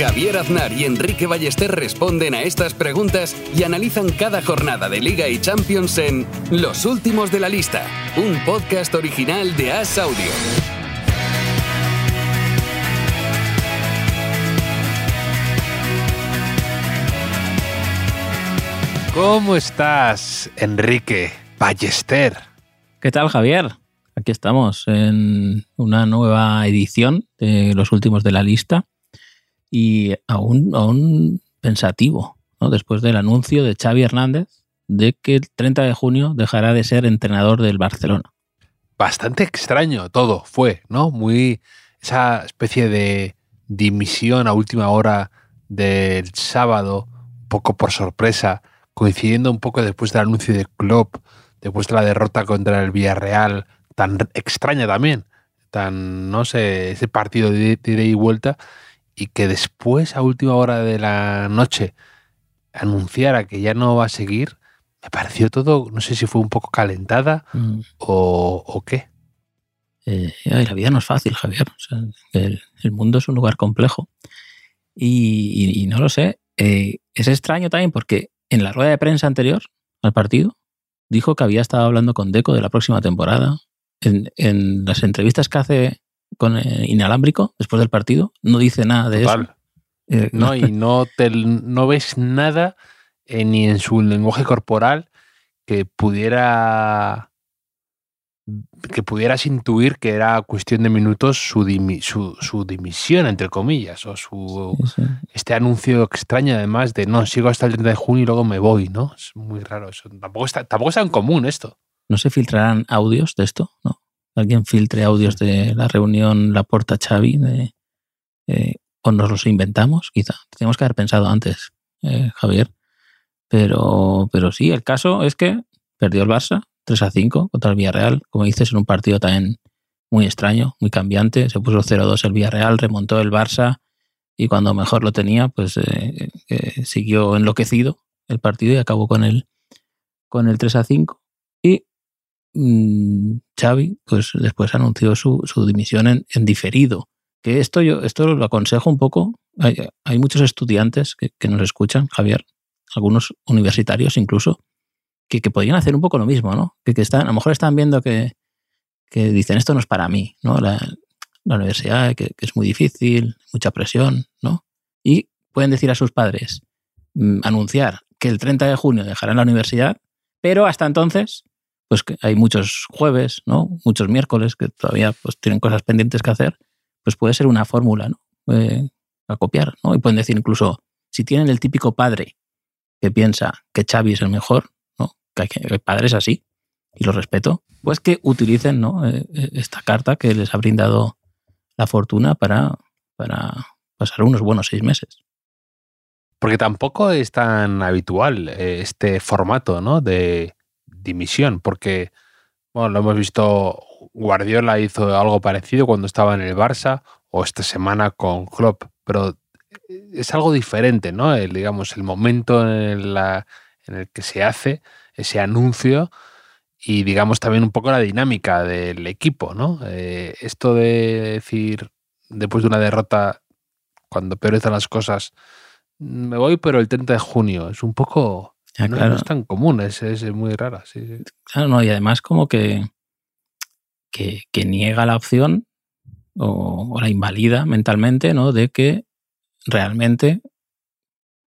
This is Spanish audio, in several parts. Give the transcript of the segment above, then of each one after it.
Javier Aznar y Enrique Ballester responden a estas preguntas y analizan cada jornada de Liga y Champions en Los Últimos de la Lista, un podcast original de As Audio. ¿Cómo estás, Enrique Ballester? ¿Qué tal, Javier? Aquí estamos en una nueva edición de Los Últimos de la Lista y aún, aún pensativo, ¿no? después del anuncio de Xavi Hernández de que el 30 de junio dejará de ser entrenador del Barcelona. Bastante extraño todo fue, ¿no? Muy esa especie de dimisión a última hora del sábado, un poco por sorpresa, coincidiendo un poco después del anuncio de Klopp, después de la derrota contra el Villarreal, tan extraña también, tan, no sé, ese partido de ida y vuelta, y que después, a última hora de la noche, anunciara que ya no va a seguir, me pareció todo, no sé si fue un poco calentada Mm. o, o qué. Eh, la vida no es fácil, Javier. O sea, el, el mundo es un lugar complejo. Y, y- y no lo sé. eh, es extraño también porque en la rueda de prensa anterior al partido dijo que había estado hablando con Deco de la próxima temporada. En, en las entrevistas que hace con eh, Inalámbrico después del partido no dice nada de Total. eso. Eh, ¿no? Y no, te, no ves nada eh, ni en su lenguaje corporal que pudiera que pudieras intuir que era cuestión de minutos su, dimi- su, su dimisión, entre comillas, o su Sí, sí. este anuncio extraño además de no, sigo hasta el 30 de junio y luego me voy, ¿no? Es muy raro eso. Tampoco está, tampoco es tan común esto. ¿No se filtrarán audios de esto? ¿No? ¿Alguien filtre audios de la reunión La Porta Xavi? Eh, ¿O nos los inventamos? Quizá. Tenemos que haber pensado antes, eh, Javier. Pero, pero sí, el caso es que perdió el Barça 3 a 5 contra el Villarreal, como dices, en un partido también muy extraño, muy cambiante. Se puso 0-2 el Villarreal, remontó el Barça y cuando mejor lo tenía, pues eh, siguió enloquecido el partido y acabó con el, con el 3 a 5. Y mm, Xavi, pues después anunció su, su dimisión en, en diferido. Que esto yo esto lo aconsejo un poco. Hay, hay muchos estudiantes que, que nos escuchan, Javier, algunos universitarios incluso, que, que podrían hacer un poco lo mismo, ¿no? Que, que están, a lo mejor están viendo que, que dicen esto no es para mí, ¿no? La, la universidad, que, que es muy difícil, mucha presión, ¿no? Y pueden decir a sus padres, mm, anunciar que el 30 de junio dejarán la universidad, pero hasta entonces pues que hay muchos jueves, ¿no? Muchos miércoles que todavía pues tienen cosas pendientes que hacer, pues puede ser una fórmula, ¿no? Eh, a copiar, ¿no? Y pueden decir incluso, si tienen el típico padre que piensa que Xavi es el mejor, ¿no? Que hay, padres así, y los respeto, pues que utilicen, ¿no? Eh, eh, esta carta que les ha brindado la fortuna para, para pasar unos buenos seis meses. Porque tampoco es tan habitual este formato ¿no? de dimisión, porque bueno, lo hemos visto, Guardiola hizo algo parecido cuando estaba en el Barça o esta semana con Klopp, pero es algo diferente, ¿no? El, digamos, el momento en, en el que se hace ese anuncio y digamos también un poco la dinámica del equipo, ¿no? Eh, esto de decir después de una derrota, cuando peor están las cosas, me voy, pero el 30 de junio. Es un poco. Ya, no, claro. no es tan común, es, es muy rara. Sí, sí. Claro, no, y además como que, que, que niega la opción o, o la invalida mentalmente, ¿no? De que realmente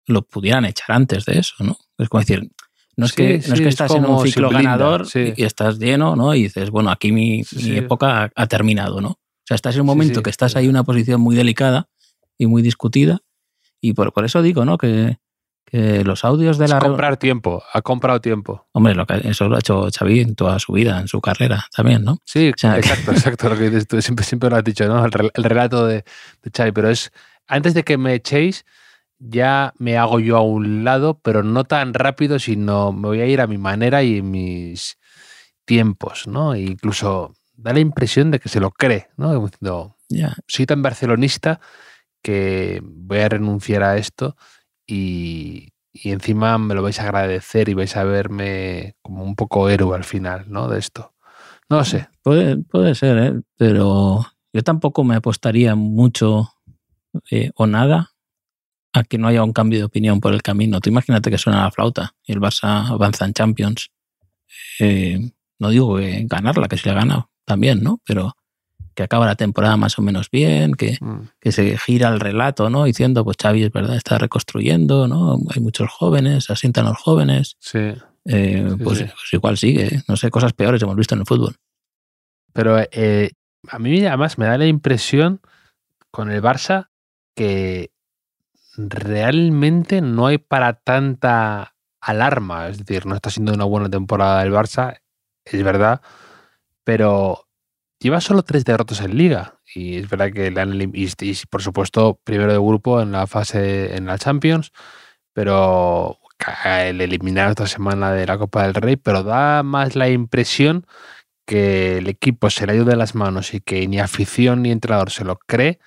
lo pudieran echar antes de eso, ¿no? Es como decir, no es Sí, que, no es que es estás en un ciclo blinda, ganador y, estás lleno, ¿no? Y dices, bueno, aquí mi, época ha, ha terminado, ¿no? O sea, estás en un momento que estás ahí en una posición muy delicada y muy discutida y por, por eso digo, ¿no? Que, que los audios de la... comprar tiempo, ha comprado tiempo. Hombre, lo que, eso lo ha hecho Xavi en toda su vida, en su carrera también, ¿no? Sí, sea, exacto, exacto, lo que dices tú, siempre, siempre lo has dicho, ¿no? El, rel- el relato de, de Xavi, pero es, antes de que me echéis, ya me hago yo a un lado, pero no tan rápido, sino me voy a ir a mi manera y en mis tiempos, ¿no? E incluso da la impresión de que se lo cree, ¿no? Diciendo, Ya. soy tan barcelonista que voy a renunciar a esto y, encima me lo vais a agradecer y vais a verme como un poco héroe al final, ¿no? De esto. No sé. Puede, puede ser, ¿eh? pero yo tampoco me apostaría mucho eh, o nada a que no haya un cambio de opinión por el camino. Tú imagínate que suena la flauta y el Barça avanza en Champions. Eh, no digo que ganarla, que si la gana también, ¿no? Pero que acaba la temporada más o menos bien, que, Mm. que se gira el relato, ¿no? Diciendo, pues Xavi es verdad, está reconstruyendo, ¿no? Hay muchos jóvenes, se asientan los jóvenes. Sí. Eh, Sí, pues, sí. pues igual sigue, ¿eh? no sé, cosas peores hemos visto en el fútbol. Pero eh, a mí además me da la impresión con el Barça que realmente no hay para tanta alarma. Es decir, no está siendo una buena temporada del Barça, es verdad, pero lleva solo tres derrotas en liga. Y es verdad que le han y, y, por supuesto primero de grupo en la fase en la Champions, pero el eliminar esta semana de la Copa del Rey, pero da más la impresión que el equipo se le ha ido de las manos y que ni afición ni entrenador se lo cree,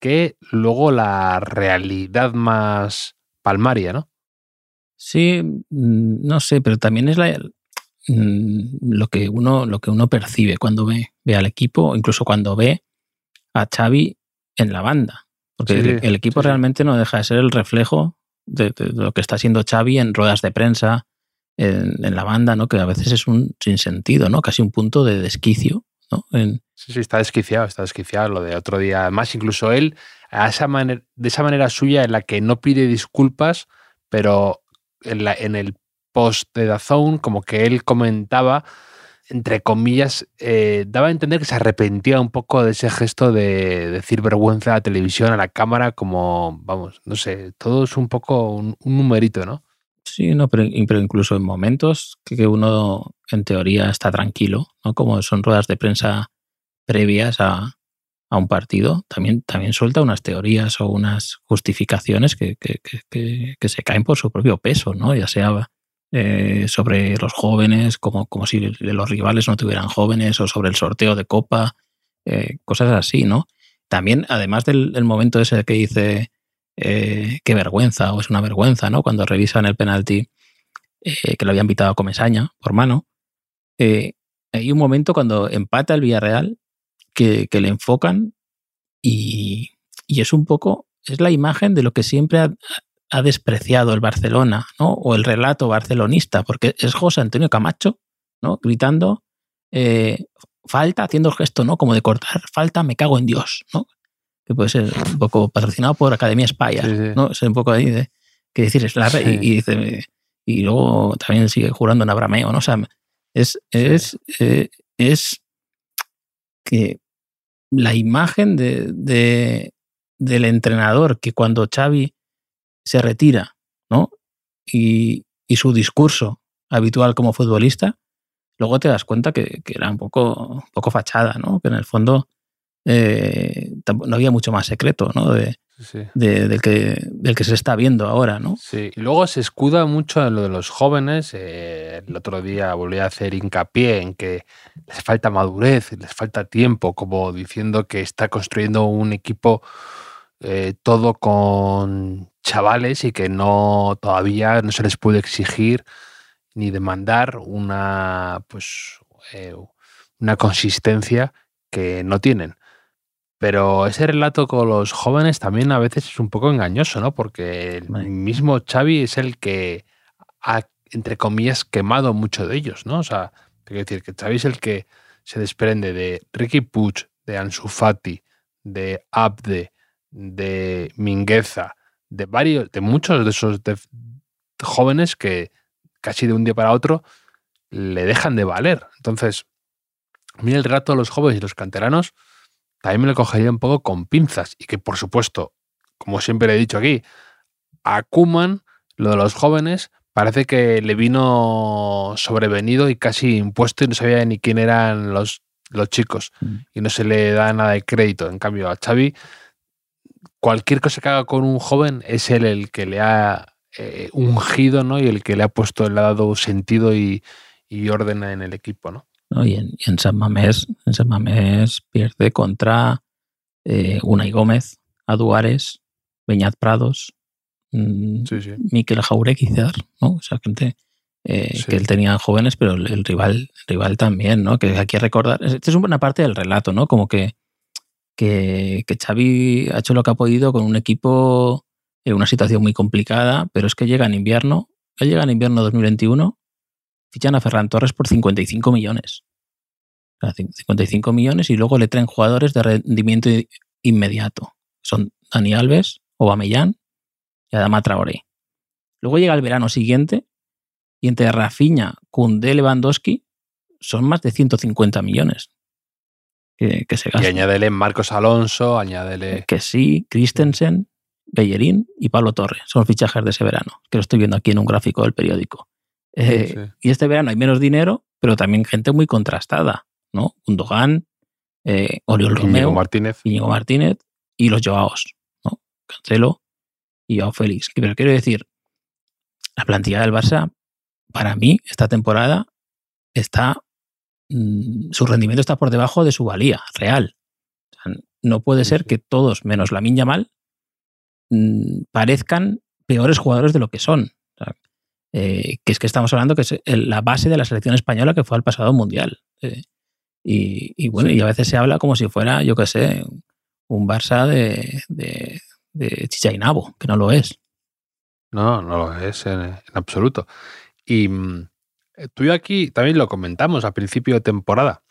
que luego la realidad más palmaria, ¿no? Sí, mm, no sé, pero también es la, lo, que uno, lo que uno percibe cuando ve, ve al equipo, incluso cuando ve a Xavi en la banda. Porque Sí, el, el equipo sí, realmente no deja de ser el reflejo de, de lo que está haciendo Xavi en ruedas de prensa, en, en la banda, ¿no? Que a veces es un sinsentido, ¿no? Casi un punto de desquicio, ¿no? En- Sí, sí, está desquiciado, está desquiciado lo de otro día. Además, incluso él, a esa manera, de esa manera suya en la que no pide disculpas, pero en, la, en el post de Dazón, como que él comentaba, entre comillas, eh, daba a entender que se arrepentía un poco de ese gesto de decir vergüenza a la televisión, a la cámara, como, vamos, no sé, todo es un poco un, numerito, ¿no? Sí, no, pero, incluso en momentos que, uno en teoría está tranquilo, ¿no? Como son ruedas de prensa previas a, a un partido, también, también suelta unas teorías o unas justificaciones que, que- que- que se caen por su propio peso, ¿no? Ya sea eh, sobre los jóvenes, como, como si los rivales no tuvieran jóvenes, o sobre el sorteo de copa, eh, cosas así, ¿no? También, además del, momento ese que dice eh, qué vergüenza, o es una vergüenza, ¿no? Cuando revisan el penalti que lo habían pitado a Comesaña por mano, hay un momento cuando empata el Villarreal que, que le enfocan y, y es un poco, es la imagen de lo que siempre ha, ha despreciado el Barcelona, ¿no? O el relato barcelonista, porque es José Antonio Camacho, ¿no? Gritando, eh, falta, haciendo el gesto, ¿no? Como de cortar, falta, me cago en Dios, ¿no? Que puede ser un poco patrocinado por Academia Spire, Sí, sí. ¿no? Es un poco ahí de, que decir, es la re- Sí. y, y dice, y luego también sigue jurando en Abrameo, ¿no? O sea, es, es, eh, es que la imagen de, de- del entrenador que cuando Xavi se retira, ¿no? Y, y su discurso habitual como futbolista, luego te das cuenta que, que era un poco, un poco fachada, ¿no? Que en el fondo eh, no había mucho más secreto, ¿no? De, sí. de- del, que, del que se está viendo ahora, ¿no? Sí, y luego se escuda mucho en lo de los jóvenes. eh, el otro día volví a hacer hincapié en que les falta madurez, les falta tiempo, como diciendo que está construyendo un equipo eh, todo con chavales y que no todavía no se les puede exigir ni demandar una pues eh, una consistencia que no tienen. Pero ese relato con los jóvenes también a veces es un poco engañoso, ¿no? Porque el mismo Xavi es el que ha, entre comillas, quemado mucho de ellos, ¿no? O sea, quiero decir que Xavi es el que se desprende de Ricky Puig, de Ansu Fati, de Abde, de Mingueza, de varios, de muchos de esos jóvenes que casi de un día para otro le dejan de valer. Entonces, a mí el relato de los jóvenes y los canteranos también me lo cogería un poco con pinzas y que, por supuesto, como siempre he dicho aquí, a Koeman, lo de los jóvenes, parece que le vino sobrevenido y casi impuesto y no sabía ni quién eran los, los chicos Mm. y no se le da nada de crédito. En cambio, a Xavi cualquier cosa que haga con un joven es él el que le ha eh, ungido, ¿no? Y el que le ha puesto, le ha dado sentido y, y orden en el equipo, ¿no? ¿no? Y, en, y en San Mamés, en San Mamés pierde contra eh, Unai Gómez, Aduares, Beñat Prados, mm, Sí, sí. Miquel Jauregui, quizás, ¿no? Esa gente eh, Sí. que él tenía jóvenes, pero el, el rival, el rival también, ¿no? Que hay que recordar. Esta es una parte del relato, ¿no? Como que, que, que Xavi ha hecho lo que ha podido con un equipo en una situación muy complicada, pero es que llega en invierno, él llega en invierno 2021, fichan a Ferran Torres por 55 millones. O sea, cin- 55 millones y luego le traen jugadores de rendimiento inmediato. Son Dani Alves, Aubameyang y Adama Traoré. Luego llega el verano siguiente y entre Rafinha, Koundé, Lewandowski son más de 150 millones que, que se Y gastan. añádele Marcos Alonso, añádele. Que sí, Christensen, Bellerín y Pablo Torre son fichajes de ese verano, que lo estoy viendo aquí en un gráfico del periódico. Eh, Sí. Y este verano hay menos dinero, pero también gente muy contrastada, ¿no? Gundogan, eh, Oriol Íñigo Romeo, Martínez. Íñigo Martínez y los Joaos, ¿no? Cancelo y Joao Félix. Pero quiero decir, la plantilla del Barça, para mí, esta temporada está. Mm, su rendimiento está por debajo de su valía real. O sea, no puede ser que todos, menos la Yamal, mm, parezcan peores jugadores de lo que son. O sea, eh, que es que estamos hablando que es la base de la selección española que fue al pasado mundial. Eh, y, y bueno, Sí. y a veces se habla como si fuera, yo qué sé, un Barça de, de, de Chicha y Nabo, que no lo es. No, no lo es en, en absoluto. Y mm, tú y aquí también lo comentamos a principio de temporada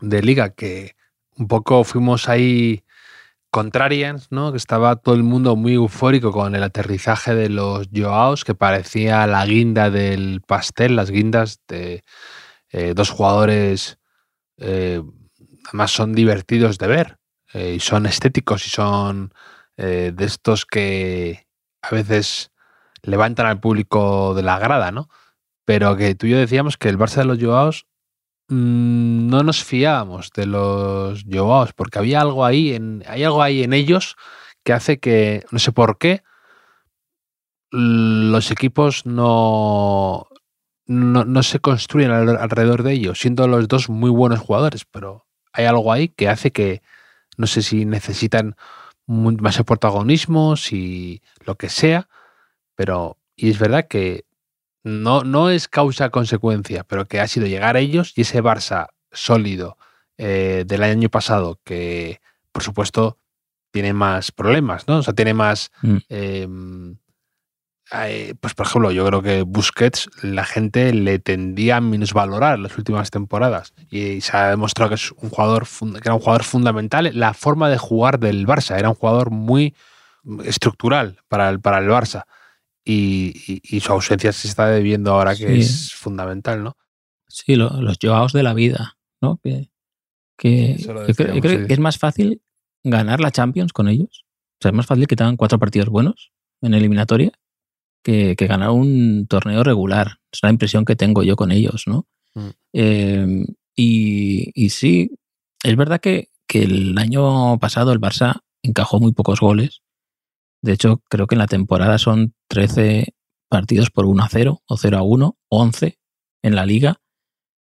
de liga, que un poco fuimos ahí contrarians, ¿no? Que estaba todo el mundo muy eufórico con el aterrizaje de los Joaos, que parecía la guinda del pastel, las guindas de eh, dos jugadores, eh, además son divertidos de ver, eh, y son estéticos y son eh, de estos que a veces levantan al público de la grada, ¿no? Pero que tú y yo decíamos que el Barça de los Joaos mm, no nos fiábamos de los Joaos, porque había algo ahí, en, hay algo ahí en ellos que hace que, no sé por qué, los equipos no, no, no se construyen al- alrededor de ellos, siendo los dos muy buenos jugadores, pero hay algo ahí que hace que, no sé si necesitan más protagonismo, si lo que sea, pero, y es verdad que no, no es causa-consecuencia, pero que ha sido llegar a ellos y ese Barça sólido eh, del año pasado, que por supuesto tiene más problemas, ¿no? O sea, tiene más. Mm. em, eh, pues por ejemplo, yo creo que Busquets la gente le tendía a minusvalorar las últimas temporadas y se ha demostrado que es un jugador que era un jugador fundamental. La forma de jugar del Barça era un jugador muy estructural para el, para el Barça y, y- y su ausencia se está debiendo ahora que Sí. es fundamental, ¿no? Sí, lo- los Joaos de la vida, ¿no? Que, que yo creo, yo decíamos, creo sí. que es más fácil ganar la Champions con ellos. O sea, es más fácil que te hagan cuatro partidos buenos en eliminatoria que, que ganar un torneo regular. Es la impresión que tengo yo con ellos, ¿no? Mm. Eh, y, y sí, es verdad que, que el año pasado el Barça encajó muy pocos goles. De hecho, creo que en la temporada son 13 partidos por 1 a 0 o 0 a 1, 11 en la liga.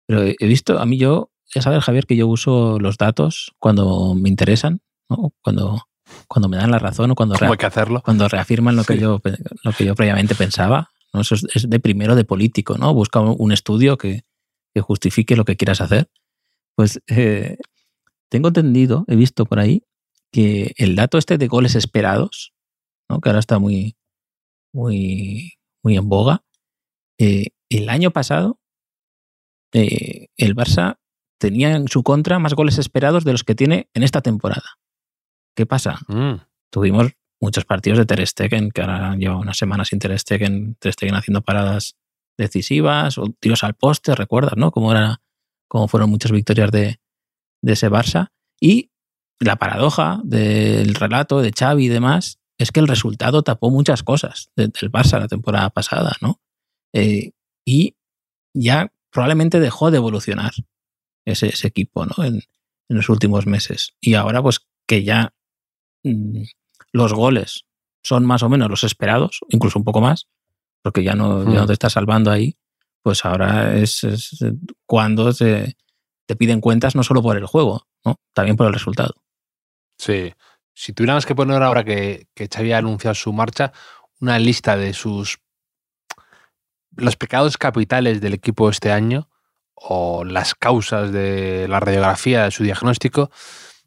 Pero he visto, a mí yo, ya sabes, Javier, que yo uso los datos cuando me interesan, ¿no? cuando, cuando me dan la razón o cuando, ¿Cómo rea- hay que hacerlo? cuando reafirman lo que, yo, lo que yo previamente pensaba. ¿no? Eso es, es de primero de político, ¿no? Busca un, un estudio que, que justifique lo que quieras hacer. Pues eh, tengo entendido, he visto por ahí, que el dato este de goles esperados, ¿no? que ahora está muy, muy, muy en boga, eh, el año pasado eh, el Barça tenía en su contra más goles esperados de los que tiene en esta temporada. ¿Qué pasa? Mm, tuvimos muchos partidos de Ter Stegen, que ahora lleva unas semanas sin Ter Stegen, Ter Stegen haciendo paradas decisivas, o tiros al poste, recuerdas, ¿no? Cómo, era, cómo fueron muchas victorias de, de ese Barça. Y la paradoja del relato de Xavi y demás es que el resultado tapó muchas cosas de- del Barça la temporada pasada, ¿no? Eh, y ya probablemente dejó de evolucionar ese, ese equipo, ¿no? En, en los últimos meses. Y ahora, pues, que ya mm, los goles son más o menos los esperados, incluso un poco más, porque ya no, ya no te está salvando ahí, pues ahora es, es cuando se- te piden cuentas no solo por el juego, ¿no? también por el resultado. Sí. Si tuviéramos que poner ahora que, que Xavi ha anunciado su marcha, una lista de sus los pecados capitales del equipo este año o las causas de la radiografía de su diagnóstico,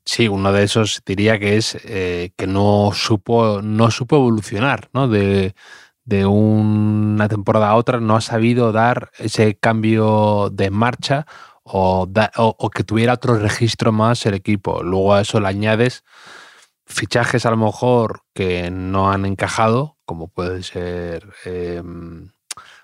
sí, uno de esos diría que es eh, que no supo, no supo evolucionar, ¿no? De, de una temporada a otra, no ha sabido dar ese cambio de marcha o, da- o- o que tuviera otro registro más el equipo. Luego a eso le añades fichajes a lo mejor que no han encajado, como puede ser eh,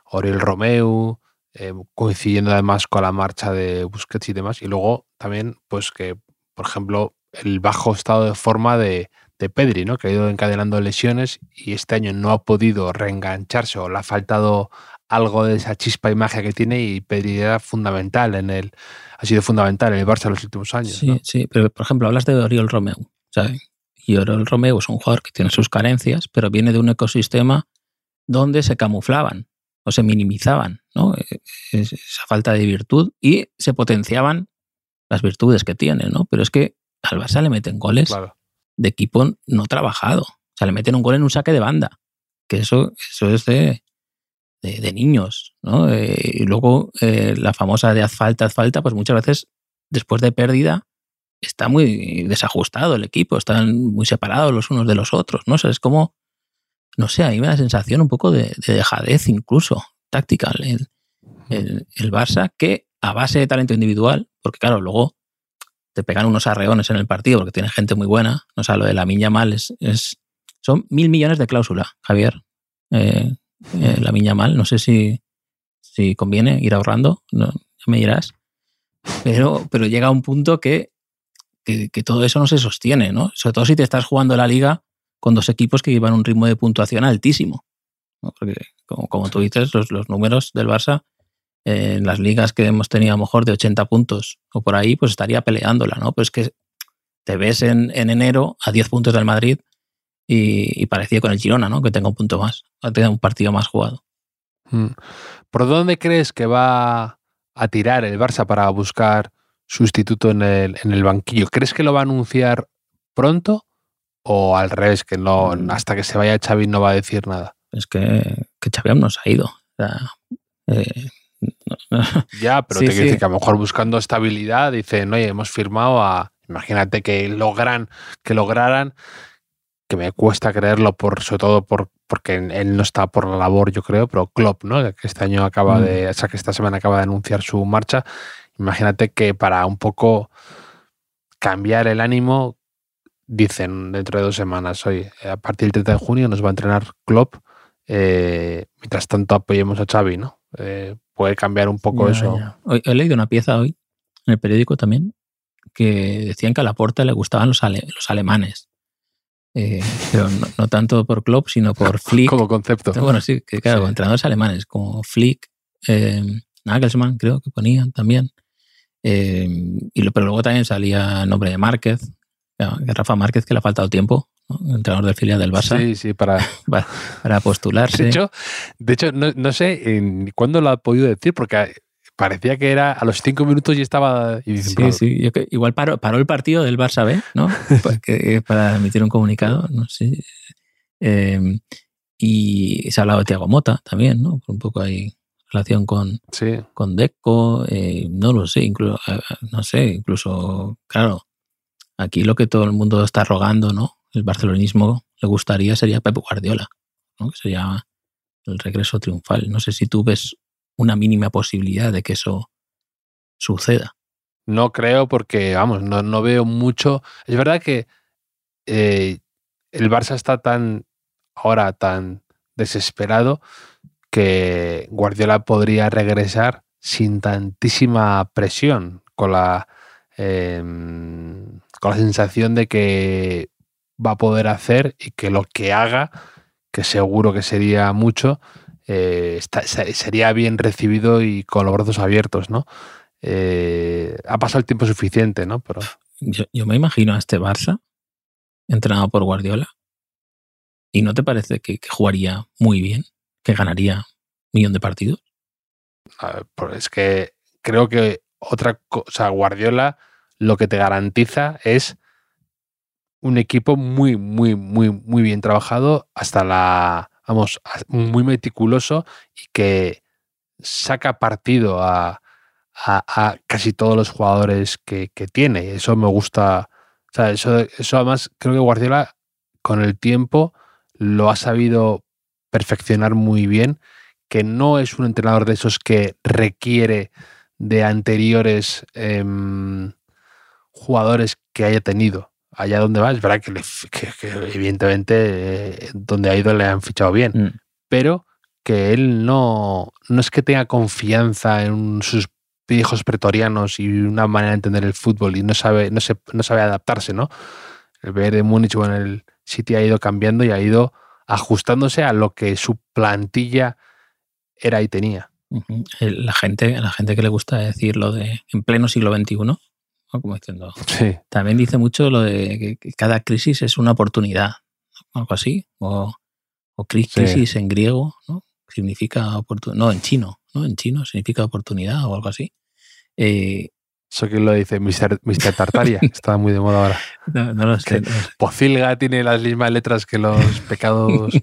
Oriol Romeu, eh, coincidiendo además con la marcha de Busquets y demás. Y luego también, pues que, por ejemplo, el bajo estado de forma de, de Pedri, ¿no? que ha ido encadenando lesiones y este año no ha podido reengancharse o le ha faltado algo de esa chispa y magia que tiene y Pedri era fundamental en el, ha sido fundamental en el Barça en los últimos años. Sí, ¿no? sí, pero por ejemplo, hablas de Oriol Romeu. ¿sabes? Y Oriol Romeu es un jugador que tiene sus carencias, pero viene de un ecosistema donde se camuflaban o se minimizaban ¿no? Eh, es- esa falta de virtud y se potenciaban las virtudes que tiene, ¿no? Pero es que al Barça le meten goles Claro. de equipo no trabajado. O sea, le meten un gol en un saque de banda. Que eso, eso es de, de, de niños, ¿no? Eh, y luego eh, la famosa de haz falta, haz falta, pues muchas veces después de pérdida está muy desajustado el equipo, están muy separados los unos de los otros, ¿no? O sea, es como, no sé, a mí me da la sensación un poco de, de dejadez incluso, táctica, el, el, el Barça, que a base de talento individual, porque claro, luego te pegan unos arreones en el partido porque tiene gente muy buena. O sea, lo de la Miña Mal es, es- son mil millones de cláusula, Javier. Eh, eh, la Miña Mal, no sé si, si conviene ir ahorrando, no, me dirás. Pero, pero llega un punto que, que, todo eso no se sostiene, ¿no? Sobre todo si te estás jugando la liga con dos equipos que llevan un ritmo de puntuación altísimo. Porque, como, como tú dices, los, los números del Barça en las ligas que hemos tenido a lo mejor de 80 puntos o por ahí, pues estaría peleándola, ¿no? Pero es que te ves en, en enero a 10 puntos del Madrid y, y parecía con el Girona, ¿no? Que tenga un punto más, tenido un partido más jugado. Mm. ¿Por dónde crees que va a tirar el Barça para buscar sustituto en el, en el banquillo? ¿Crees que lo va a anunciar pronto o al revés, que no Mm. hasta que se vaya Xavi no va a decir nada? Es que, que Xavi aún no se ha ido. O sea, eh, no- no- Ya, pero Sí, te sí. decir que a lo mejor buscando estabilidad dicen, oye, hemos firmado a. Imagínate que logran, que lograran, que me cuesta creerlo, por, sobre todo por, porque él no está por la labor, yo creo, pero Klopp, ¿no? Que este año acaba Mm. de, o sea, que esta semana acaba de anunciar su marcha. Imagínate que para un poco cambiar el ánimo, dicen dentro de dos semanas, oye, a partir del 30 de junio nos va a entrenar Klopp. eh, mientras tanto apoyemos a Xavi, ¿no? Eh, puede cambiar un poco Ya, eso. ya. Hoy- he leído una pieza hoy en el periódico también que decían que a Laporta le gustaban los, ale- los alemanes. Eh, pero no, no tanto por Klopp, sino por Flick. como concepto. Bueno, sí, que claro, Sí. entrenadores alemanes como Flick, eh, Nagelsmann, creo que ponían también. Eh, y lo, pero luego también salía nombre de Márquez, Rafa Márquez, que le ha faltado tiempo, ¿no? entrenador del filial del Barça, Sí, sí, para. para, para postularse. De hecho, de hecho no, no sé en cuándo lo ha podido decir, porque parecía que era a los cinco minutos y estaba. Y Sí, sí. Yo que- igual paró, paró el partido del Barça B, ¿no? Porque- para emitir un comunicado, no sé. Eh, y se ha hablado de Tiago Mota también, ¿no? Un poco ahí relación con, Sí. con Deco, eh, no lo sé, incluso, no sé, incluso, claro, aquí lo que todo el mundo está rogando, ¿no? El barcelonismo le gustaría sería Pep Guardiola, ¿no? Que sería el regreso triunfal. No sé si tú ves una mínima posibilidad de que eso suceda. No creo porque, vamos, no, no veo mucho. Es verdad que eh, el Barça está tan ahora tan desesperado que Guardiola podría regresar sin tantísima presión, con la, eh, con la sensación de que va a poder hacer y que lo que haga, que seguro que sería mucho, eh, sería bien recibido y con los brazos abiertos, ¿no? Eh, ha pasado el tiempo suficiente, ¿no? Pero Yo, me imagino a este Barça, entrenado por Guardiola, ¿Y no te parece que jugaría muy bien? ¿Que ganaría millón de partidos? Pues es que creo que otra cosa, Guardiola lo que te garantiza es un equipo muy, muy, muy, muy bien trabajado hasta la, vamos, muy meticuloso y que saca partido a, a, casi todos los jugadores que, que, tiene. Eso me gusta. O sea, eso, eso además creo que Guardiola con el tiempo lo ha sabido perfeccionar muy bien, que no es un entrenador de esos que requiere de anteriores eh, jugadores que haya tenido. Allá donde va, es verdad que, le, que, que evidentemente eh, donde ha ido le han fichado bien, mm. pero que él no, no es que tenga confianza en sus viejos pretorianos y una manera de entender el fútbol y no sabe, no, se, no sabe adaptarse, ¿no? El ver de Múnich o en el City ha ido cambiando y ha ido ajustándose a lo que su plantilla era y tenía. La gente, la gente que le gusta decir lo de en pleno siglo XXI, como diciendo, sí. también dice mucho lo de que cada crisis es una oportunidad, algo así, o, o crisis sí. en griego, ¿no? significa oportunidad, no, en chino, ¿no? En chino significa oportunidad o algo así. Eh, eso que lo dice Mr. Mr. Tartaria, está muy de moda ahora. No, no lo sé. No. Pocilga tiene las mismas letras que los pecados.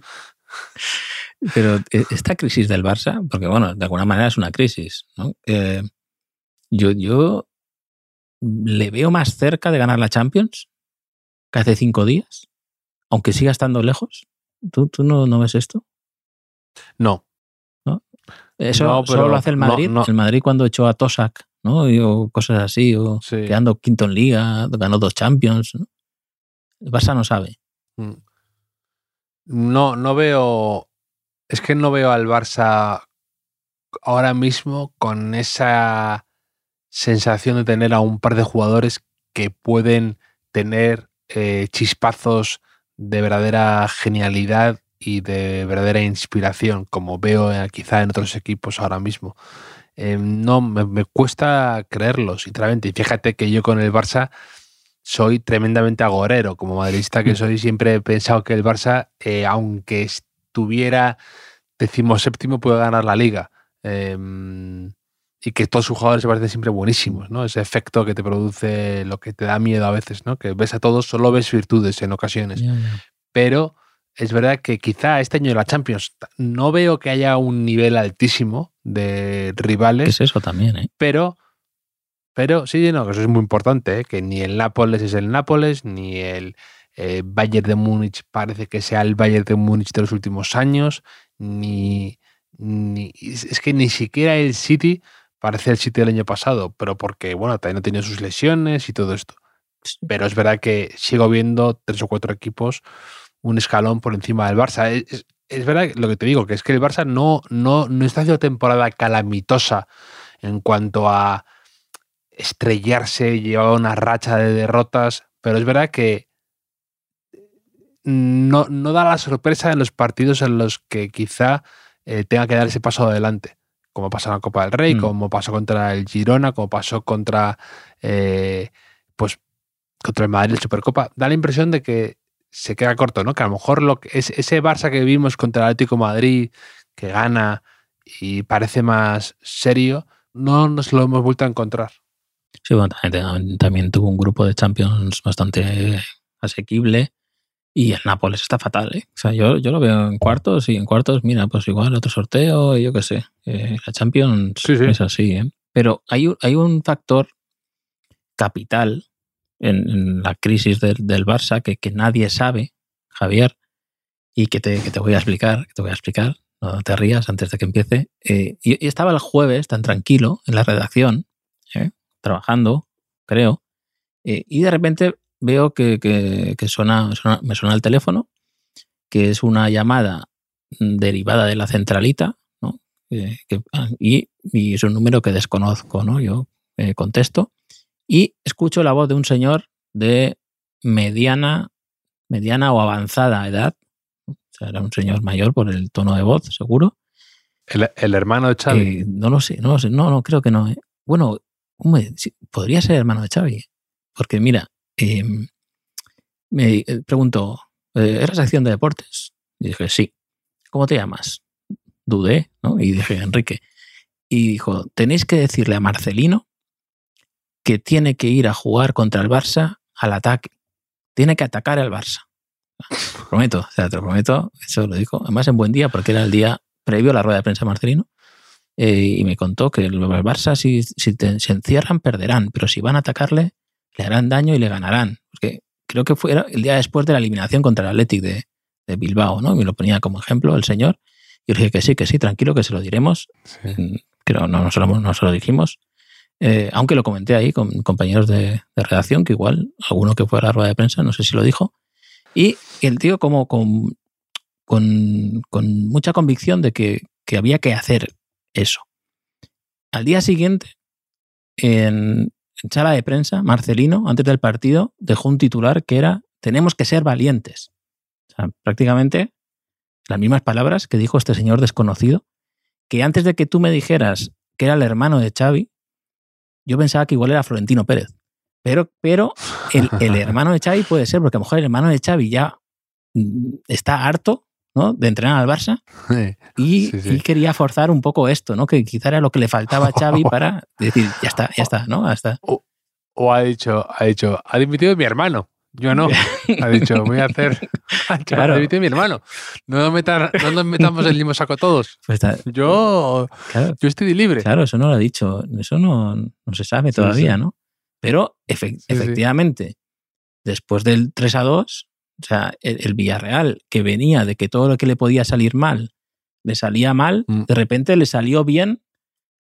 Pero eh, esta crisis del Barça, porque bueno, de alguna manera es una crisis, ¿no? Eh, yo, yo le veo más cerca de ganar la Champions que hace cinco días, aunque siga estando lejos. ¿Tú, tú no, no ves esto? No. ¿No? Eso no, solo lo hace el Madrid. El Madrid cuando echó a Tosak, ¿no? Y, o cosas así, o sí. quedando quinto en liga, ganó dos Champions. ¿no? El Barça no sabe. Mm. No, no veo. Es que no veo al Barça ahora mismo con esa sensación de tener a un par de jugadores que pueden tener eh, chispazos de verdadera genialidad y de verdadera inspiración, como veo eh, quizá en otros equipos ahora mismo. Eh, no, me, me, cuesta creerlo, sinceramente. Y fíjate que yo con el Barça soy tremendamente agorero. Como madridista que soy, siempre he pensado que el Barça, eh, aunque estuviera decimoséptimo, puede ganar la liga. Eh, y que todos sus jugadores se parecen siempre buenísimos, ¿no? Ese efecto que te produce lo que te da miedo a veces, ¿no? Que ves a todos, solo ves virtudes en ocasiones. Yeah, yeah. Pero es verdad que quizá este año de la Champions no veo que haya un nivel altísimo de rivales. Es eso también, ¿eh? Pero, pero sí, no, que eso es muy importante, ¿eh? que ni el Nápoles es el Nápoles, ni el eh, Bayern de Múnich parece que sea el Bayern de Múnich de los últimos años, ni, ni es que ni siquiera el City parece el City del año pasado, pero porque, bueno, también ha tenido sus lesiones y todo esto. Pero es verdad que sigo viendo tres o cuatro equipos un escalón por encima del Barça. Es, es, verdad lo que te digo, que es que el Barça no, no, no está haciendo temporada calamitosa en cuanto a estrellarse, llevar una racha de derrotas, pero es verdad que no, no da la sorpresa en los partidos en los que quizá eh, tenga que dar ese paso adelante, como pasó en la Copa del Rey, mm. como pasó contra el Girona, como pasó contra eh, pues contra el Madrid, el Supercopa. Da la impresión de que se queda corto, ¿no? Que a lo mejor lo que es ese Barça que vimos contra el Atlético Madrid, que gana y parece más serio, no nos lo hemos vuelto a encontrar. Sí, bueno, también, también tuvo un grupo de Champions bastante asequible y el Nápoles está fatal, ¿eh? O sea, yo, yo lo veo en cuartos y en cuartos, mira, pues igual otro sorteo y yo qué sé. Eh, la Champions sí, sí. es así, ¿eh? Pero hay, hay un factor capital en, en la crisis del, del Barça que, que, nadie sabe, Javier, y que te, que te, voy a explicar, que te voy a explicar, no te rías antes de que empiece. Eh, y, estaba el jueves tan tranquilo en la redacción, eh, trabajando, creo, eh, y de repente veo que, que, que suena, suena, me suena el teléfono, que es una llamada derivada de la centralita, ¿no? Ah, y, y, es un número que desconozco, ¿no? Yo eh, contesto y escucho la voz de un señor de mediana, mediana o avanzada edad. O sea, era un señor mayor por el tono de voz, seguro. ¿El, el hermano de Xavi? Eh, no lo sé, no lo sé, no, no creo que no. ¿eh? Bueno, podría ser hermano de Xavi. Porque mira, eh, me pregunto, ¿era sección de deportes? Y dije, sí. ¿Cómo te llamas? Dudé, ¿no? Y dije, Enrique. Y dijo, tenéis que decirle a Marcelino que tiene que ir a jugar contra el Barça al ataque. Tiene que atacar al Barça. Te lo prometo, o sea, te lo prometo. Eso lo dijo. Además, en buen día, porque era el día previo a la rueda de prensa Marcelino. eh, y me contó que el Barça, si, si te- se encierran, perderán. Pero si van a atacarle, le harán daño y le ganarán. Porque creo que fue el día después de la eliminación contra el Athletic de, de Bilbao, ¿no? Me lo ponía como ejemplo el señor. Y dije que sí, que sí, tranquilo, que se lo diremos. Mm, Creo, no, no, se lo, no se lo dijimos. Eh, aunque lo comenté ahí con compañeros de, redacción, que igual, alguno que fue a la rueda de prensa, no sé si lo dijo. Y el tío como con, mucha convicción de que, que había que hacer eso. Al día siguiente, en, en sala de prensa, Marcelino, antes del partido, dejó un titular que era tenemos que ser valientes. O sea, prácticamente las mismas palabras que dijo este señor desconocido, que antes de que tú me dijeras que era el hermano de Xavi, yo pensaba que igual era Florentino Pérez. Pero, pero el, el hermano de Xavi puede ser, porque a lo mejor el hermano de Xavi ya mm, está harto ¿no? de entrenar al Barça y, Sí, sí. y quería forzar un poco esto, ¿no? Que quizá era lo que le faltaba a Xavi para decir, ya está, ya está, ¿no? Hasta. O ha dicho, ha dicho, ha dimitido mi hermano. Yo no. Ha dicho, voy a hacer. Claro. Mi hermano. No nos, metan- no nos metamos el mismo saco todos. Pues está- Yo, claro, yo estoy libre. claro, eso no lo ha dicho, eso no, no se sabe Sí, todavía, sí. ¿no? Pero sí. efectivamente, después del 3 a 2, o sea, el, el Villarreal, que venía de que todo lo que le podía salir mal le salía mal, Mm. de repente le salió bien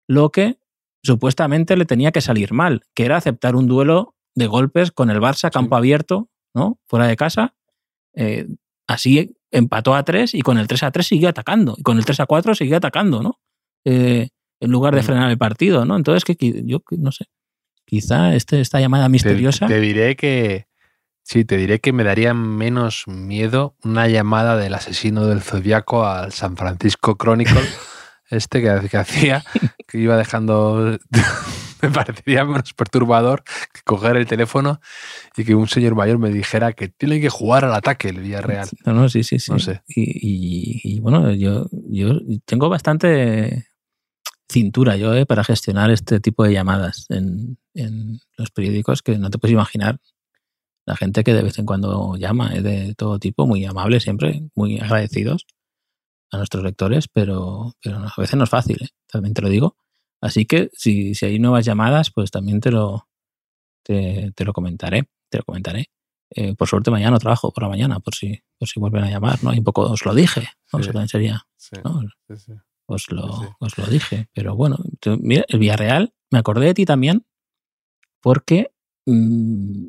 lo que supuestamente le tenía que salir mal, que era aceptar un duelo de golpes con el Barça, campo abierto, ¿no? Fuera de casa. Eh, así empató a 3 y con el 3 a 3 siguió atacando. Y con el 3 a 4 siguió atacando, ¿no? Eh, en lugar de Mm. frenar el partido, ¿no? Entonces, que yo no sé. Quizá este, esta llamada Te, misteriosa. te diré que. Sí, te diré que me daría menos miedo una llamada del asesino del zodiaco al San Francisco Chronicle, este que, que hacía, que iba dejando. me parecería menos perturbador que coger el teléfono y que un señor mayor me dijera que tiene que jugar al ataque el Villarreal. No, no, sí, sí, sí. No sé. Y, y- y, bueno, yo, yo tengo bastante cintura yo eh, para gestionar este tipo de llamadas en, en los periódicos que no te puedes imaginar. La gente que de vez en cuando llama es de todo tipo, muy amable siempre, muy agradecidos a nuestros lectores, pero, pero a veces no es fácil, ¿eh? también te lo digo. Así que si, si hay nuevas llamadas, pues también te lo, te, te lo comentaré, te lo comentaré. Eh, por suerte mañana no trabajo por la mañana, por si, por si vuelven a llamar, ¿no? Y un poco os lo dije, ¿no? Sí. Eso también sería, Sí, ¿no? sí, sí. Os lo, os lo dije. Pero bueno, tú- mira, el Villarreal, me acordé de ti también porque mm,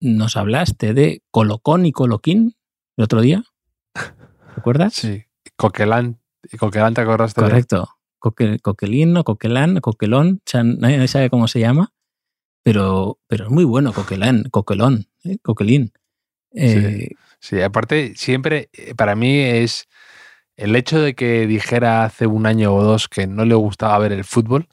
nos hablaste de Colocón y Coloquín el otro día. ¿Recuerdas? Sí. Coquelán. Y Coquelán te acordaste? Correcto. Coque- coquelín o coquelán, coquelón, o sea, nadie sabe cómo se llama, pero, pero es muy bueno coquelán, coquelón, ¿eh? coquelín. Eh, Sí, aparte, siempre eh, para mí es el hecho de que dijera hace un año o dos que no le gustaba ver el fútbol.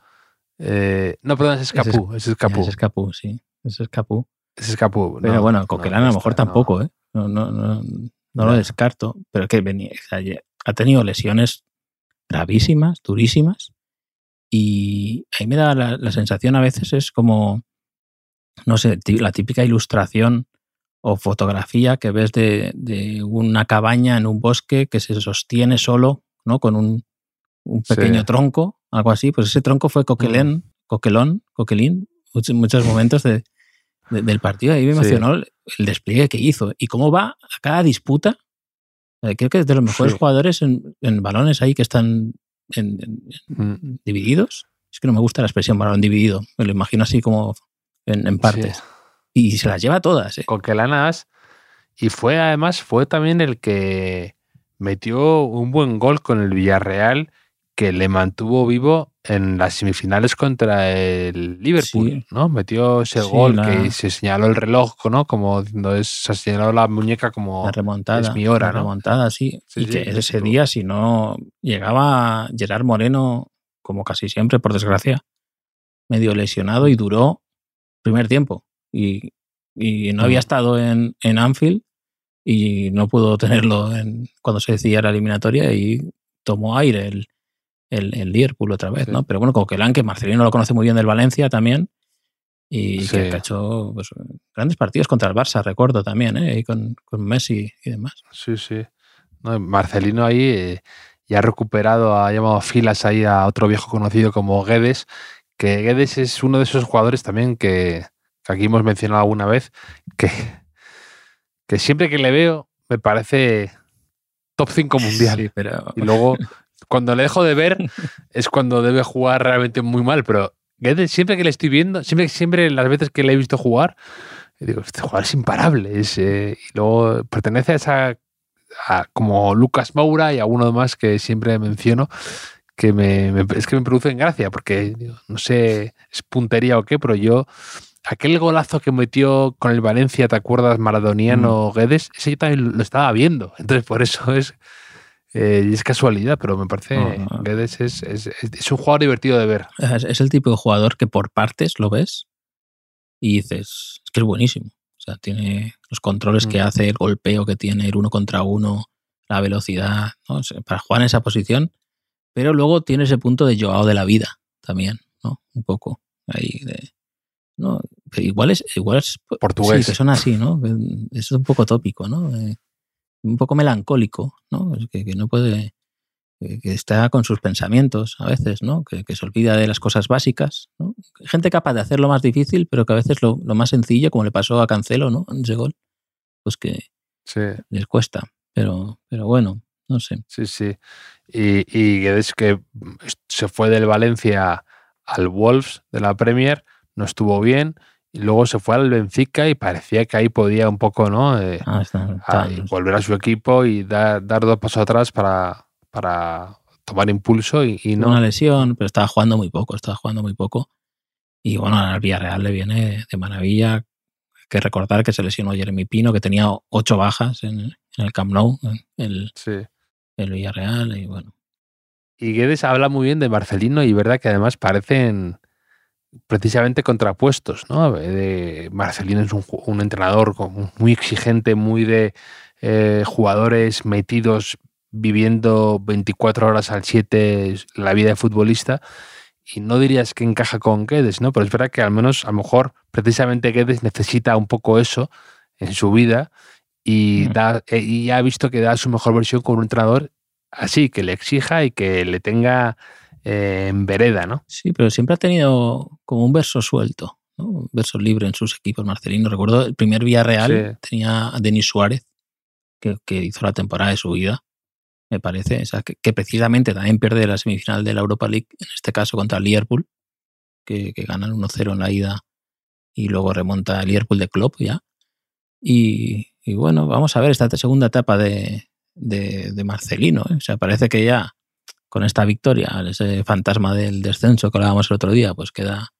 eh, no, perdón, es Escapú, es Escapú. Es Capú, sí. Es Capú. Es Escapú. Pero no, bueno, no, Coquelán ya a lo mejor está, no. tampoco, ¿eh? No, no, no, no lo descarto. Pero que venía, o sea, ha tenido lesiones gravísimas, durísimas. Y ahí me da la, la sensación a veces es como, no sé, la típica ilustración o fotografía que ves de, de una cabaña en un bosque que se sostiene solo, ¿no? Con un, un Sí. pequeño tronco, algo así. Pues ese tronco fue Coquelén, Coquelón, Coquelín, muchos, muchos momentos de, de- del partido. Ahí me Sí. emocionó el, el despliegue que hizo y cómo va a cada disputa. Eh, Creo que es de los mejores Sí. jugadores en, en balones ahí que están en- en- Mm, divididos. Es que no me gusta la expresión balón dividido. Me lo imagino así como en, partes. sí. Y se las lleva todas. ¿eh? Coquelanas. Y fue además, fue también el que metió un buen gol con el Villarreal que le mantuvo vivo en las semifinales contra el Liverpool, Sí. ¿no? Metió ese Sí, gol la- que se señaló el reloj, ¿no? Como diciendo, es, se señaló la muñeca como La remontada. es mi hora, la ¿no? remontada, sí. Sí, y que ese día, si no llegaba Gerard Moreno, como casi siempre, por desgracia, medio lesionado y duró primer tiempo. Y, y no había Mm. estado en, en Anfield y no pudo tenerlo en, cuando se decía la eliminatoria y tomó aire el, el, el Liverpool otra vez, Sí. ¿no? Pero bueno, como que que Marcelino lo conoce muy bien del Valencia también y Sí. que ha hecho pues, grandes partidos contra el Barça, recuerdo también, ¿eh? Y con, con Messi y demás. Sí, sí. No, Marcelino ahí eh, ya ha recuperado, ha llamado filas ahí a otro viejo conocido como Guedes, que Guedes es uno de esos jugadores también que, que aquí hemos mencionado alguna vez, que, que siempre que le veo me parece top 5 mundial. Sí, pero Y luego, cuando le dejo de ver, es cuando debe jugar realmente muy mal. Pero siempre que le estoy viendo, siempre, siempre las veces que le he visto jugar, digo, este jugador es imparable. Es, eh, y luego pertenece a esa, a- como Lucas Moura y a uno más que siempre menciono, que me, me- es que me producen gracia, porque digo, no sé, es puntería o qué, pero yo, aquel golazo que metió con el Valencia, ¿te acuerdas? Maradoniano Guedes, ese yo también lo estaba viendo. Entonces, por eso es. Eh, y es casualidad, pero me parece. Guedes es, es- es- es un jugador divertido de ver. es, es el tipo de jugador que por partes lo ves y dices, es que es buenísimo. O sea, tiene los controles que Mm. hace, el golpeo que tiene, el uno contra uno, la velocidad, ¿no? O sea, para jugar en esa posición. Pero luego tiene ese punto de Joao de la vida también, ¿no? Un poco ahí de... No, pero igual es, igual es Portugués. Sí, que son así, ¿no? Es un poco tópico, ¿no? Eh, un poco melancólico, ¿no? Es Que, que no puede, que, que está con sus pensamientos a veces, ¿no? Que, que se olvida de las cosas básicas, ¿no? Gente capaz de hacerlo más difícil, pero que a veces lo, lo más sencillo, como le pasó a Cancelo, ¿no? En ese gol, pues que Sí, les cuesta. Pero, pero bueno, no sé. sí, sí. Y, y Guedes que se fue del Valencia al Wolves de la Premier, no estuvo bien, luego se fue al Benfica y parecía que ahí podía un poco, ¿no? Eh, Ah, está- a- está- volver a su equipo y dar, dar dos pasos atrás para, para tomar impulso y, no. una lesión, pero estaba jugando muy poco, estaba jugando muy poco. Y bueno, al Villarreal le viene de maravilla. Hay que recordar que se lesionó Jeremy Pino, que tenía ocho bajas en, en el Camp Nou, en el, Sí. el Villarreal. Y bueno, Y Guedes habla muy bien de Marcelino y verdad que además parecen precisamente contrapuestos, ¿no? De Marcelino es un, entrenador muy exigente, muy de eh, jugadores metidos viviendo 24 horas al 7 la vida de futbolista y no dirías que encaja con Guedes, ¿no? Pero es verdad que al menos a lo mejor precisamente Guedes necesita un poco eso en su vida y, Mm. da, eh, y ha visto que da su mejor versión con un entrenador así, que le exija y que le tenga eh, en vereda, ¿no? sí, pero siempre ha tenido como un verso suelto, ¿no? un verso libre en sus equipos. Marcelino, recuerdo el primer Villarreal Sí. tenía a Denis Suárez, que, que hizo la temporada de su vida, me parece. O sea, que, que precisamente también pierde la semifinal de la Europa League, en este caso contra el Liverpool, que, que ganan 1-0 en la ida y luego remonta el Liverpool de Klopp ya. Y, y bueno, vamos a ver esta segunda etapa de, de, de Marcelino. ¿eh? O sea, parece que ya con esta victoria, ese fantasma del descenso que hablábamos el otro día, pues queda,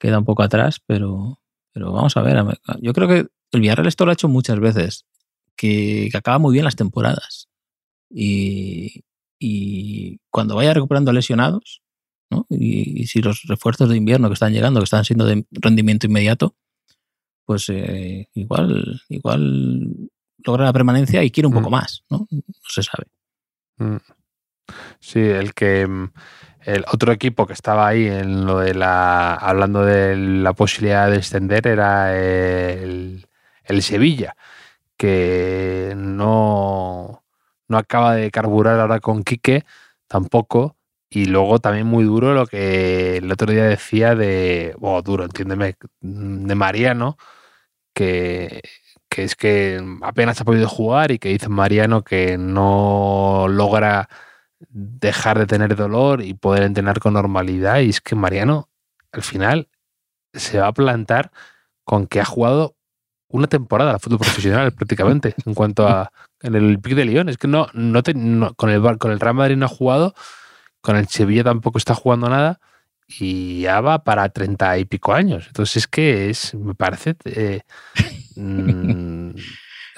queda un poco atrás, pero, pero vamos a ver. Yo creo que el Villarreal esto lo ha hecho muchas veces, que, que acaba muy bien las temporadas. Y, y cuando vaya recuperando lesionados, ¿no? Y, y, si los refuerzos de invierno que están llegando, que están siendo de rendimiento inmediato, pues eh, igual, igual logra la permanencia y quiere un poco Mm. más, ¿no? No se sabe. Mm. Sí, el que mm, el otro equipo que estaba ahí en lo de la hablando de la posibilidad de extender era el, el Sevilla, que no, no acaba de carburar ahora con Quique tampoco. Y luego también muy duro lo que el otro día decía de, oh, duro, entiéndeme, de Mariano, que, que es que apenas ha podido jugar y que dice Mariano que no logra dejar de tener dolor y poder entrenar con normalidad. Y es que Mariano, al final, se va a plantar con que ha jugado una temporada al fútbol profesional prácticamente en cuanto a en el Pic de Lyon. Es que no, no, te, no, con, el, con el Real Madrid no ha jugado, con el Sevilla tampoco está jugando nada y ya va para treinta y pico años. Entonces es que es, me parece, eh, mmm,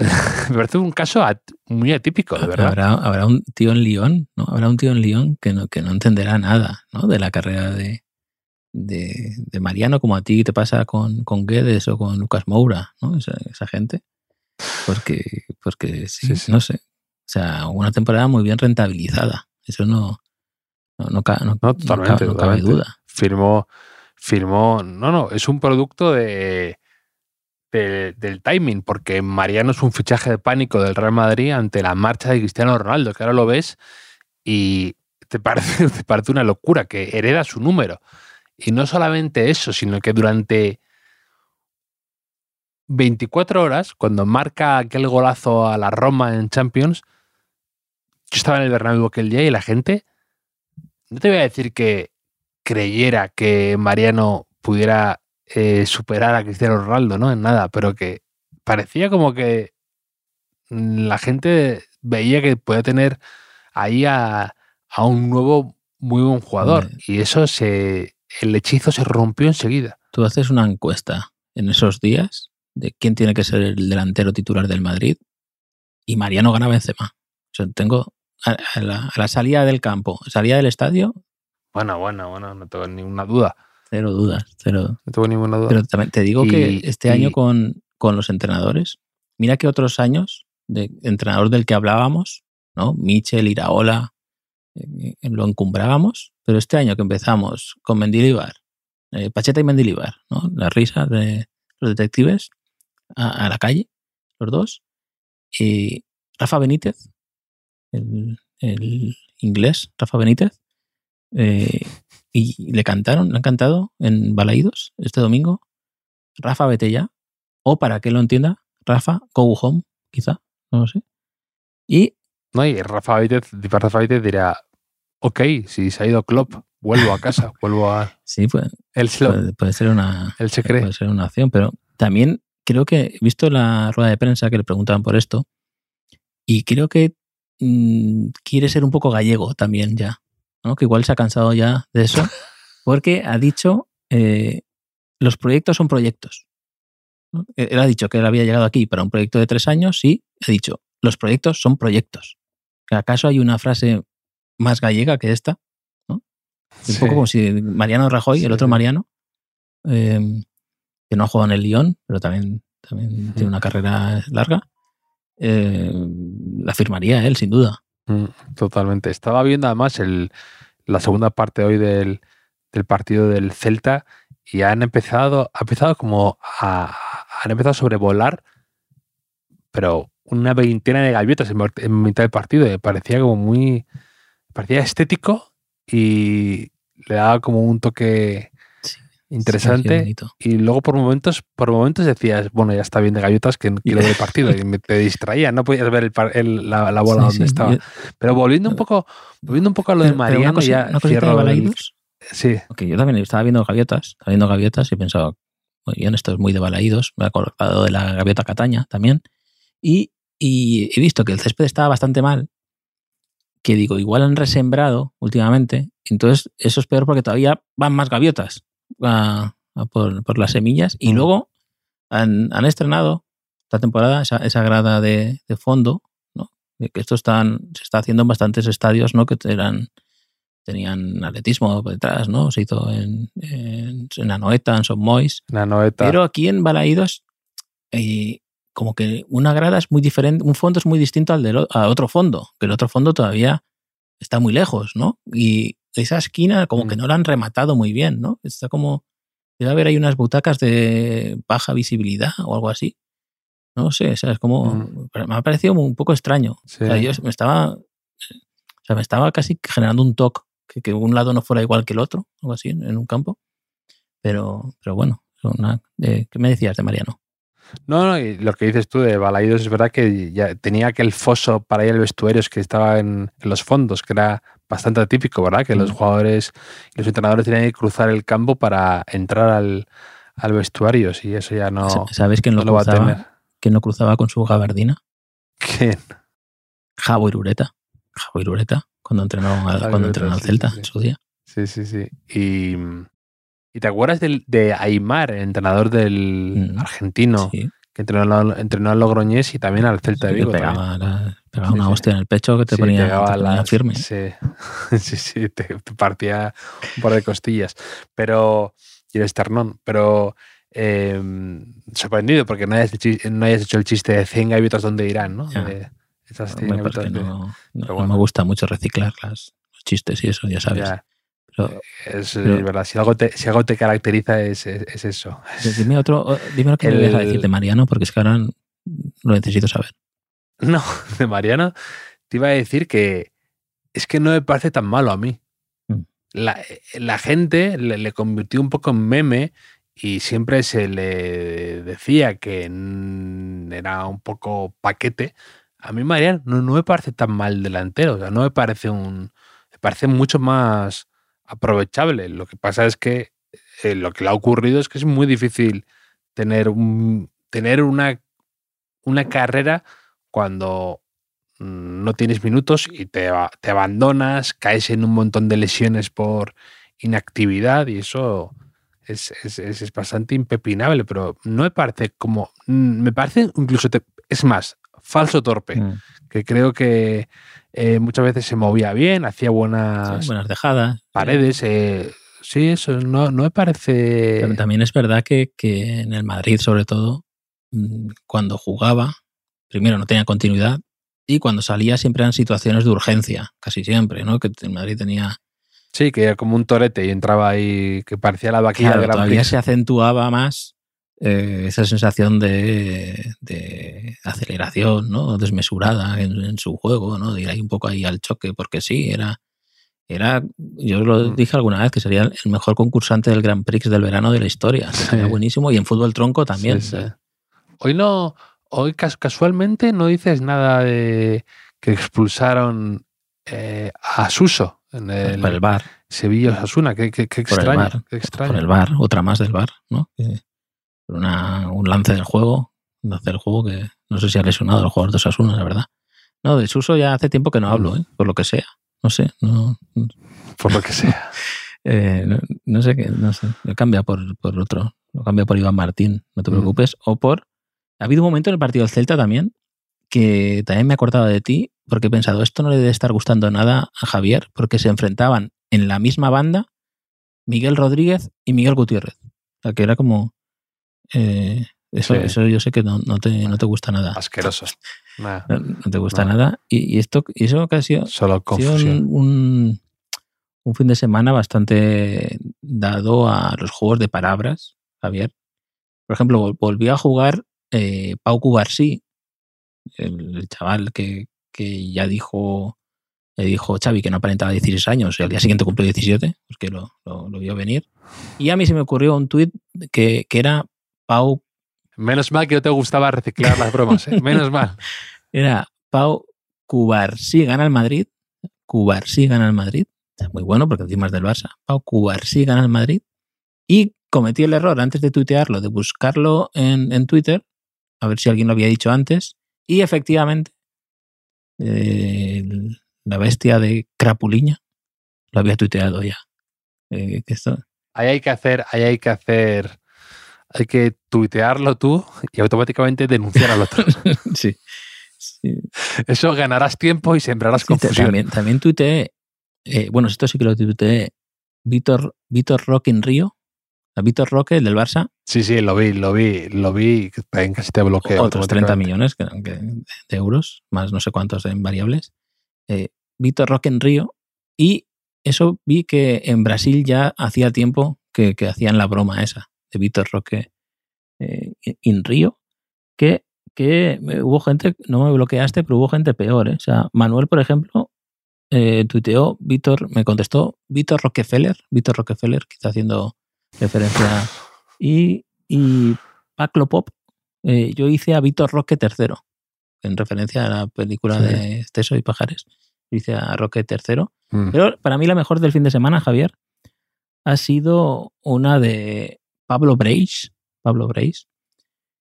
me parece un caso at muy atípico, de verdad. Habrá, habrá, un tío en Lyon, ¿no? Habrá un tío en Lyon que no, que no entenderá nada, ¿no? De la carrera de, de, de, Mariano, como a ti te pasa con, con Guedes o con Lucas Moura, ¿no? Esa, esa gente. Porque, porque sí, no sé. O sea, una temporada muy bien rentabilizada. Eso no, no, no, totalmente, no cabe, duda. Firmó, firmó. No, no, es un producto de, del timing, porque Mariano es un fichaje de pánico del Real Madrid ante la marcha de Cristiano Ronaldo, que ahora lo ves y te parece, te parece una locura, que hereda su número. Y no solamente eso, sino que durante 24 horas, cuando marca aquel golazo a la Roma en Champions, yo estaba en el Bernabéu aquel día y la gente, no te voy a decir que creyera que Mariano pudiera eh, superar a Cristiano Ronaldo, ¿no? En nada, pero que parecía como que la gente veía que podía tener ahí a, a un nuevo muy buen jugador. Y eso se. El hechizo se rompió enseguida. Tú haces una encuesta en esos días de quién tiene que ser el delantero titular del Madrid y Mariano gana Benzema. O sea, tengo a, la, salida del campo, salida del estadio. Bueno, bueno, bueno, no tengo ninguna duda. Cero dudas, cero. No tengo ninguna duda. Pero también te digo que este año con, con, los entrenadores, mira que otros años de entrenador del que hablábamos, ¿no? Michel, Iraola, eh, lo encumbrábamos, pero este año que empezamos con Mendilibar, eh, Pacheta y Mendilibar, ¿no? La risa de los detectives, a, la calle, los dos. Y Rafa Benítez, el, inglés, Rafa Benítez, eh, y le cantaron, le han cantado en Balaídos este domingo, Rafa vete ya, o para que lo entienda, Rafa go home, quizá, no lo sé. Y... No, y Rafa Benítez, Rafa Benítez dirá, ok, si se ha ido Klopp, vuelvo a casa, vuelvo a... Sí, pues, puede, ser una... Él se cree. Puede ser una opción, pero también creo que he visto la rueda de prensa que le preguntaban por esto y creo que mm, quiere ser un poco gallego también ya, ¿no? que igual se ha cansado ya de eso, porque ha dicho eh, los proyectos son proyectos. E-, él ha dicho que él había llegado aquí para un proyecto de tres años y ha dicho los proyectos son proyectos. ¿Acaso hay una frase más gallega que esta? Un poco como si Mariano Rajoy, el otro Mariano, eh, que no ha jugado en el Lyon, pero también, también tiene una carrera larga, eh, la firmaría él, sin duda. Mm, totalmente. Estaba viendo además la segunda parte hoy del, partido del Celta y han empezado, ha empezado como a, han empezado a sobrevolar, pero una veintena de gaviotas en, mitad del partido. Me parecía como muy, parecía estético y le daba como un toque interesante. y luego por momentos, por momentos decías, bueno, ya está bien de galletas que quiero ver el partido. y te distraía, no podías ver el, la, bola donde estaba. Pero volviendo un poco, volviendo un poco a lo de Mariano, ya cierro Sí. yo también estaba viendo gaviotas, estaba viendo gaviotas y pensaba, muy bien, esto es muy de balaídos. Me he acordado de la gaviota Cataña también. Y, y he visto que el césped estaba bastante mal. Que digo, igual han resembrado últimamente. Entonces, eso es peor porque todavía van más gaviotas por, las semillas y luego han, estrenado esta temporada esa, grada de, fondo, ¿no? que esto están, se está haciendo en bastantes estadios ¿no? que eran, tenían atletismo detrás, ¿no? Se hizo en, en, en Anoeta, en Son Mois. Pero aquí en Balaídos, eh, como que una grada es muy diferente, un fondo es muy distinto al del a otro fondo, que el otro fondo todavía está muy lejos, ¿no? Y esa esquina como que mm. no la han rematado muy bien, ¿no? Está como, debe haber ahí unas butacas de baja visibilidad o algo así. No sé, o sea, es como, mm. me ha parecido un poco extraño. O sea, yo me estaba, o sea, me estaba casi generando un toque, que, que, un lado no fuera igual que el otro, algo así, en, un campo. Pero, pero bueno, una, ¿qué me decías de Mariano? No, no, y lo que dices tú de Balaidos es verdad que ya tenía aquel foso para ir al vestuario que estaba en, los fondos, que era bastante típico, ¿verdad? Que los mm. jugadores y los entrenadores tenían que cruzar el campo para entrar al, vestuario, y eso ya no. ¿Sabes quién no lo, va a tener? ¿Quién no cruzaba con su gabardina? ¿Quién? Javo Irureta. Javo Irureta, cuando entrenó, cuando entrenó al Celta en su día. Sí, sí, sí. Y, ¿Y te acuerdas del, de Aymar, el entrenador del mm, argentino, que entrenó, entrenó, al Logroñés y también al Celta de Vigo? pegaba, una hostia en el pecho que te ponía, firme. Sí, sí, sí te, partía un par de costillas. Pero, y el esternón. Pero eh, sorprendido porque no hayas, no hayas, hecho el chiste de 100 gaviotas donde irán, ¿no? De, esas no, no, no me gusta mucho reciclar las, los chistes y eso, ya sabes. Ya. Pero, es, pero, verdad, si algo te, si algo te caracteriza es, es, es eso. Dime otro, dime lo que el, me deja decir de Mariano, porque es que ahora lo necesito saber. No, de Mariano te iba a decir que es que no me parece tan malo a mí. Mm. La, la, gente le, le, convirtió un poco en meme y siempre se le decía que era un poco paquete. A mí Mariano no, no me parece tan mal delantero, o sea, no me parece un... Me parece mucho más aprovechable. Lo que pasa es que eh, lo que le ha ocurrido es que es muy difícil tener, un, tener una, una carrera cuando mm, no tienes minutos y te, te abandonas, caes en un montón de lesiones por inactividad y eso es, es, es, bastante impepinable, pero no me parece como. Mm, me parece incluso. Te, es más, falso torpe. Mm. Que creo que eh, muchas veces se movía bien, hacía buenas. Sí, buenas dejadas. Paredes. Eh, sí, eso no, no me parece. Pero también es verdad que, que en el Madrid, sobre todo, cuando jugaba, primero no tenía continuidad y cuando salía siempre eran situaciones de urgencia, casi siempre, ¿no? Que el Madrid tenía Sí, que era como un torete y entraba ahí, que parecía la vaquilla claro, de Gran todavía Prix. se acentuaba más eh, esa sensación de, de, aceleración, ¿no? Desmesurada en, en, su juego, ¿no? De ir ahí un poco ahí al choque, porque sí, era. Era, yo lo Mm. dije alguna vez, que sería el mejor concursante del Grand Prix del verano de la historia. Sí. Sería buenísimo. Y en fútbol tronco también. Sí, sí. Hoy no, hoy cas- casualmente no dices nada de que expulsaron eh, a Suso en el, Por el bar. Sevilla Osasuna. Qué, qué, qué Por el extraño, bar. qué extraño. Por el bar, otra más del bar, ¿no? Una, un lance del juego, un lance del juego que no sé si ha lesionado al jugador de Osasuna, la verdad. No, de Suso ya hace tiempo que no hablo, ¿eh? por lo que sea. No sé, no, Por lo que sea. eh, no, no sé qué, no sé. Lo cambia por, por otro, lo cambia por Iván Martín, no te Mm. preocupes. O por. Ha habido un momento en el partido del Celta también que también me he acordado de ti porque he pensado, esto no le debe estar gustando nada a Javier porque se enfrentaban en la misma banda Miguel Rodríguez y Miguel Gutiérrez. O sea, que era como. eh, eso, Sí. eso yo sé que no, no, te, no te gusta nada. Asqueroso. Nah, No, no te gusta No. nada. Y, y esto, y eso que ha sido, solo sido un, un, un fin de semana bastante dado a los juegos de palabras, Javier. Por ejemplo, vol- volvió a jugar eh, Pau Cubarsí, el, el chaval que, que ya dijo, le dijo Xavi que no aparentaba 16 años y al día siguiente cumplió 17, porque lo, lo, lo vio venir. Y a mí se me ocurrió un tuit que, que era Pau Menos mal que no te gustaba reciclar las bromas. ¿eh? Menos mal. Era Pau Cubarsí gana el Madrid. Cubarsí gana el Madrid. Muy bueno porque encima es del Barça. Pau Cubarsí gana el Madrid. Y cometí el error antes de tuitearlo, de buscarlo en, en Twitter, a ver si alguien lo había dicho antes. Y efectivamente, eh, la bestia de Crapuliña lo había tuiteado ya. Eh, que esto, Ahí hay que hacer, ahí hay que hacer, hay que tuitearlo tú y automáticamente denunciar al otro. sí. sí. Eso ganarás tiempo y sembrarás Sí, confusión. también, también tuiteé, eh, bueno, esto sí que lo tuiteé, Víctor, Víctor Roque en Río, Víctor Roque, el del Barça, Sí, sí, lo vi, lo vi, lo vi. En casi te bloqueo. otros 30 automáticamente. millones que, que- de euros, más no sé cuántos en variables. Eh, Víctor Roque en Río, y eso vi que en Brasil ya hacía tiempo que, que hacían la broma esa de Víctor Roque eh, en Río, que, que eh, hubo gente, no me bloqueaste, pero hubo gente peor. ¿eh? O sea, Manuel, por ejemplo, eh, tuiteó, Víctor, me contestó, Víctor Rockefeller, Víctor Rockefeller, quizá haciendo referencia. Y, y Paclo Pop, eh, yo hice a Víctor Roque III, en referencia a la película Sí. de Esteso y Pajares. Yo hice a Roque III. Mm. Pero para mí la mejor del fin de semana, Javier, ha sido una de Pablo Breis, Pablo Breis,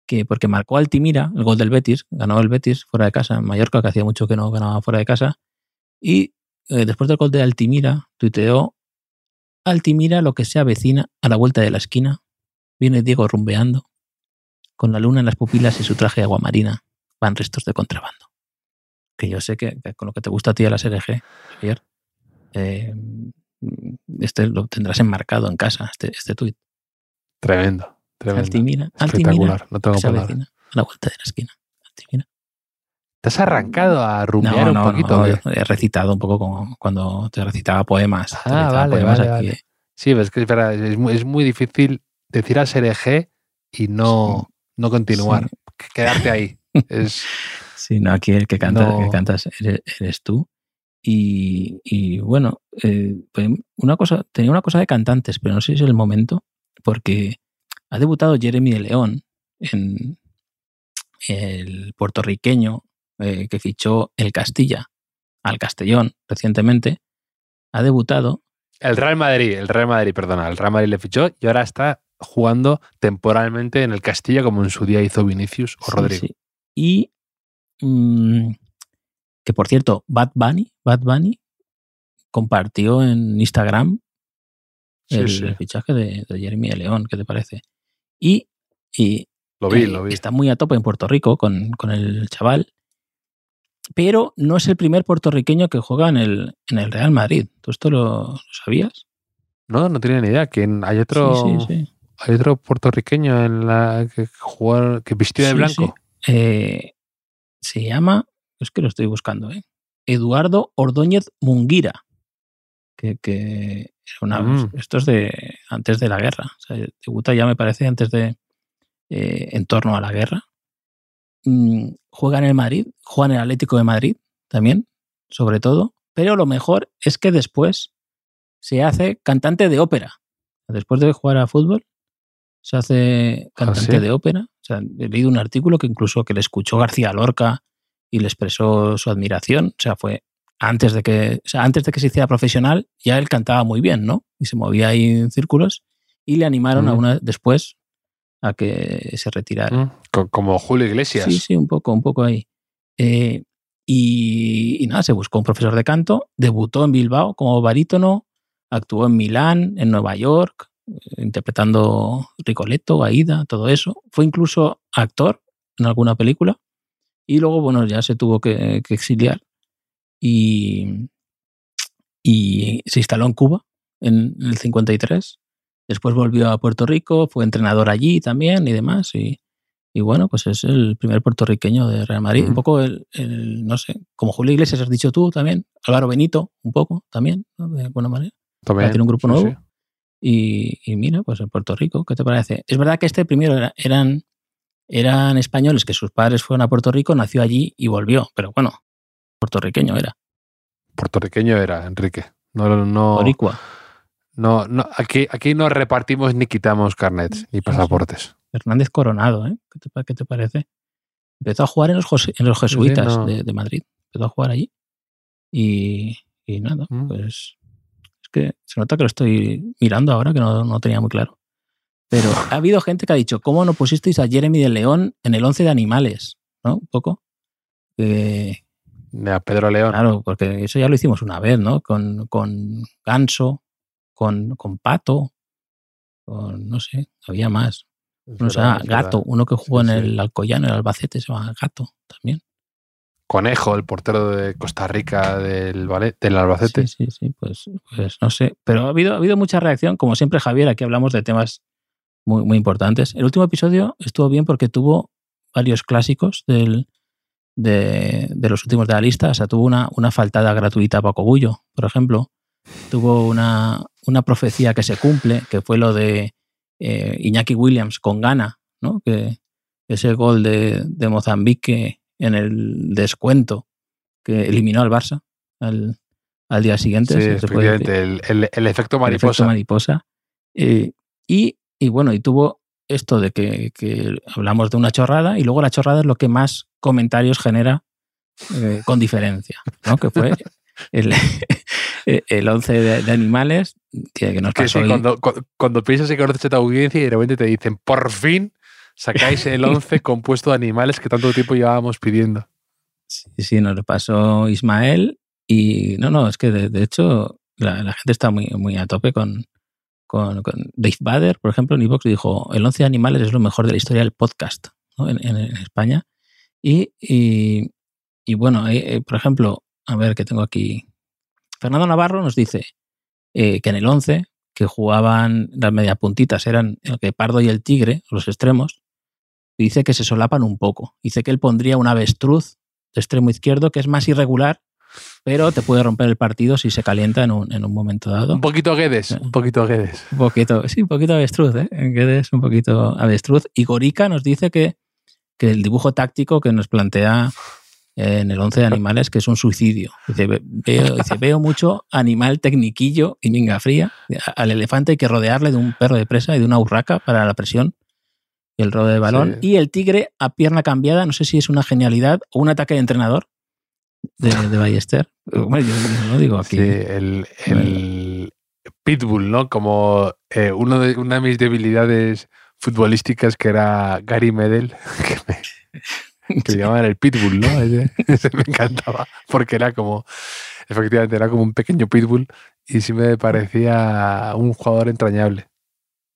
que porque marcó Altimira, el gol del Betis, ganó el Betis fuera de casa en Mallorca, que hacía mucho que no ganaba fuera de casa, y eh, después del gol de Altimira, tuiteó, Altimira lo que se avecina a la vuelta de la esquina, viene Diego rumbeando, con la luna en las pupilas y su traje de aguamarina, van restos de contrabando. Que yo sé que, que con lo que te gusta a ti de la SRG, Javier, eh, este lo tendrás enmarcado en casa, este, este tuit. Tremendo, Tremendo. Altimira, Espectacular. Altimira, No tengo que se avecina a la vuelta de la esquina. Altimira. ¿Te has arrancado a rumiar No, un no, poquito? no, o qué? he recitado un poco como cuando te recitaba poemas. Ah, recitaba vale, poemas vale, aquí. vale. Sí, ves que es verdad, es muy, es muy difícil decir a ser eje y no, no continuar, quedarte ahí. Es, Sí, no, aquí el que canta, el que cantas eres, eres tú. Y, y bueno, eh, pues una cosa, tenía una cosa de cantantes, pero no sé si es el momento, porque ha debutado Jeremy de León en el puertorriqueño eh, que fichó el Castilla al Castellón recientemente. Ha debutado el Real Madrid, el Real Madrid, perdona, el Real Madrid le fichó y ahora está jugando temporalmente en el Castilla como en su día hizo Vinicius o Sí, Rodrigo. sí. Y mm, que por cierto, Bad Bunny, Bad Bunny compartió en Instagram Sí, el fichaje de, de Jeremy León, ¿qué te parece? Y, y, Lo vi, eh, lo vi. está muy a tope en Puerto Rico con, con el chaval, pero no es el primer puertorriqueño que juega en el, en el Real Madrid. ¿Tú esto lo, lo sabías? No, no tenía ni idea. Que hay otro, Sí, sí, sí. hay otro puertorriqueño en la que jugó, que vistió de blanco. sí. Eh, se llama, es que lo estoy buscando, ¿eh? Eduardo Ordóñez Munguira. Que, que una, Mm. esto es de antes de la guerra. O sea, debuta ya me parece antes de eh, en torno a la guerra. Mm, juega en el Madrid, juega en el Atlético de Madrid también, sobre todo. Pero lo mejor es que después se hace cantante de ópera. Después de jugar a fútbol, se hace cantante ¿sí? de ópera. O sea, he leído un artículo que incluso que le escuchó García Lorca y le expresó su admiración. O sea, fue antes de que, o sea, antes de que se hiciera profesional, ya él cantaba muy bien, ¿no? Y se movía ahí en círculos y le animaron a una después a que se retirara. Mm, co- Como Julio Iglesias. Sí, sí, un poco, un poco ahí. Eh, y, y nada, se buscó un profesor de canto, debutó en Bilbao como barítono, actuó en Milán, en Nueva York, eh, interpretando Ricoletto, Aida, todo eso. Fue incluso actor en alguna película y luego, bueno, ya se tuvo que, que exiliar y, y se instaló en Cuba en el 53. Después volvió a Puerto Rico, fue entrenador allí también y demás. Y, y bueno, pues es el primer puertorriqueño de Real Madrid. Un poco el, el, no sé, como Julio Iglesias has dicho tú también, Álvaro Benito, un poco también, ¿no? de alguna manera. También, tiene un grupo sí, nuevo. sí. Y, y mira, pues en Puerto Rico, ¿qué te parece? Es verdad que este primero era- eran, eran españoles que sus padres fueron a Puerto Rico, nació allí y volvió, pero bueno, puertorriqueño era, Puertorriqueño era, Enrique. No, no, boricua. No, no, aquí, aquí no repartimos ni quitamos carnets ni sí. pasaportes. Fernández Coronado, ¿eh? ¿Qué te, qué te parece? Empezó a jugar en los, jos- en los jesuitas no. de, de Madrid. Empezó a jugar allí. Y, y nada, Mm. pues es que se nota que lo estoy mirando ahora, que no, no tenía muy claro. Pero ha habido gente que ha dicho, ¿cómo no pusisteis a Jeremy de León en el 11 de animales? ¿No? Un poco. Eh, A Pedro León. claro, porque eso ya lo hicimos una vez, ¿no? Con, con Ganso, con, con Pato, con, no sé, había más. Es No sé, verdad. Gato, uno que jugó Sí, en el Alcoyano, el Albacete, se llama Gato también. Conejo, el portero de Costa Rica del, Vale- del Albacete. Sí, sí, sí, pues, pues no sé. Pero ha habido, ha habido mucha reacción. Como siempre, Javier, aquí hablamos de temas muy, muy importantes. El último episodio estuvo bien porque tuvo varios clásicos del, de, de los últimos de la lista. O sea, tuvo una, una faltada gratuita a Paco Bullo, por ejemplo. Tuvo una, una profecía que se cumple, que fue lo de eh, Iñaki Williams con Ghana, ¿no? Que ese gol de, de Mozambique en el descuento que eliminó al Barça al, al día siguiente. Sí, se puede el, el- el efecto el efecto mariposa. mariposa. Eh, y, y bueno, y tuvo esto de que, que hablamos de una chorrada y luego la chorrada es lo que más comentarios genera eh, con diferencia, ¿no? Que fue el, el 11 de, de animales que, que nos que pasó sí, cuando, cu- cuando piensas que conoces a tu audiencia y de repente te dicen, por fin sacáis el 11 compuesto de animales que tanto tiempo llevábamos pidiendo. Sí, sí, nos lo pasó Ismael y no, no, es que de, de hecho la, la gente está muy, muy a tope con, con, con Dave Bader, por ejemplo, en Evox dijo, el 11 de animales es lo mejor de la historia del podcast ¿no? en, en- en España. Y, y, y bueno, eh, eh, por ejemplo, a ver que tengo aquí, Fernando Navarro nos dice eh, que en el 11, que jugaban las mediapuntitas, eran el que Pardo y el Tigre, los extremos, y dice que se solapan un poco. Dice que él pondría un avestruz de extremo izquierdo que es más irregular, pero te puede romper el partido si se calienta en un, en un momento dado. Un poquito Guedes, un poquito Guedes. Un poquito, sí, un poquito avestruz, ¿eh? Guedes, un poquito avestruz. Y Gorica nos dice que, que el dibujo táctico que nos plantea en el 11 de animales, que es un suicidio. Dice veo, dice, veo mucho animal tecniquillo y minga fría. Al elefante hay que rodearle de un perro de presa y de una urraca para la presión y el robo de balón. Sí. Y el tigre a pierna cambiada, no sé si es una genialidad o un ataque de entrenador de, de Ballester. Bueno, yo, lo digo aquí. Sí, el, el Pitbull, ¿no? Como eh, uno de, una de mis debilidades futbolísticas que era Gary Medel, que me, que le llamaban el Pitbull, ¿no? Ese, ese me encantaba, porque era como, efectivamente, era como un pequeño Pitbull y sí me parecía un jugador entrañable.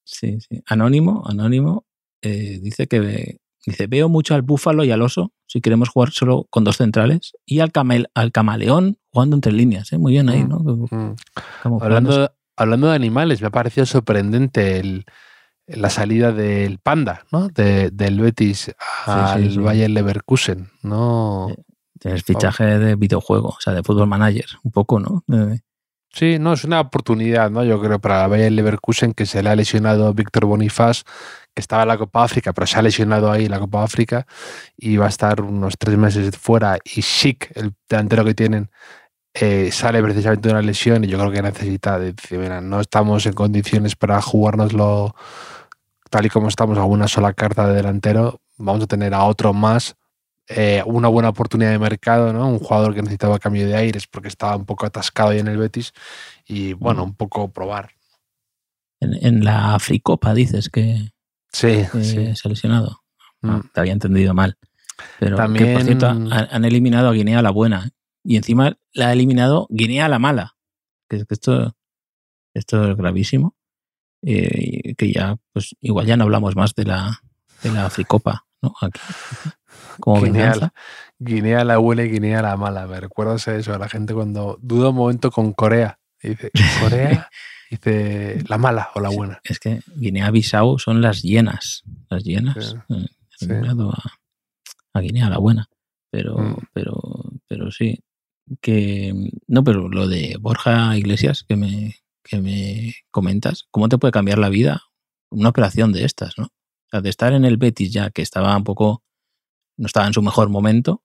Sí, sí. Anónimo, anónimo, eh, dice que ve- dice, veo mucho al búfalo y al oso, si queremos jugar solo con dos centrales, y al, camel, al camaleón jugando entre líneas, ¿eh? muy bien ahí, ¿no? Mm. Como jugando- Hablando, hablando de animales, me ha parecido sorprendente el, la salida del Panda, ¿no? De- del Betis al sí. Bayer Leverkusen, ¿no? Eh, Tienes fichaje de videojuego, o sea, de fútbol manager, un poco, ¿no? Eh, Sí, no, es una oportunidad, ¿no? Yo creo para el Bayer Leverkusen que se le ha lesionado Víctor Bonifaz, que estaba en la Copa África, pero se ha lesionado ahí en la Copa África y va a estar unos tres meses fuera. Y Schick, el delantero que tienen, eh, sale precisamente de una lesión y yo creo que necesita, dice, mira, no estamos en condiciones para jugárnoslo tal y como estamos a una sola carta de delantero, vamos a tener a otro más. eh, una buena oportunidad de mercado, ¿no? Un jugador que necesitaba cambio de aires porque estaba un poco atascado ahí en el Betis y bueno, un poco probar. en, en la Africopa dices que, Sí, que sí. se ha lesionado. Ah, Mm. te había entendido mal. Pero que, También- por cierto, han, eliminado a Guinea la buena. ¿eh? Y encima la ha eliminado Guinea la mala. Que esto, esto es gravísimo. Eh, que ya, pues igual ya no hablamos más de la, de la Africopa, ¿no? Aquí. Como Guinea, venganza. Guinea la buena y Guinea la mala. Me recuerdas a eso, a la gente cuando duda un momento con Corea. Dice, Corea, dice la mala o la buena. Es que Guinea-Bissau son las hienas. Las hienas. Sí, eh, sí. a, a Guinea la buena. Pero, Mm. pero, pero sí. Que no, pero lo de Borja Iglesias que me, que me comentas, ¿cómo te puede cambiar la vida una operación de estas, no? O sea, de estar en el Betis ya, que estaba un poco, no estaba en su mejor momento,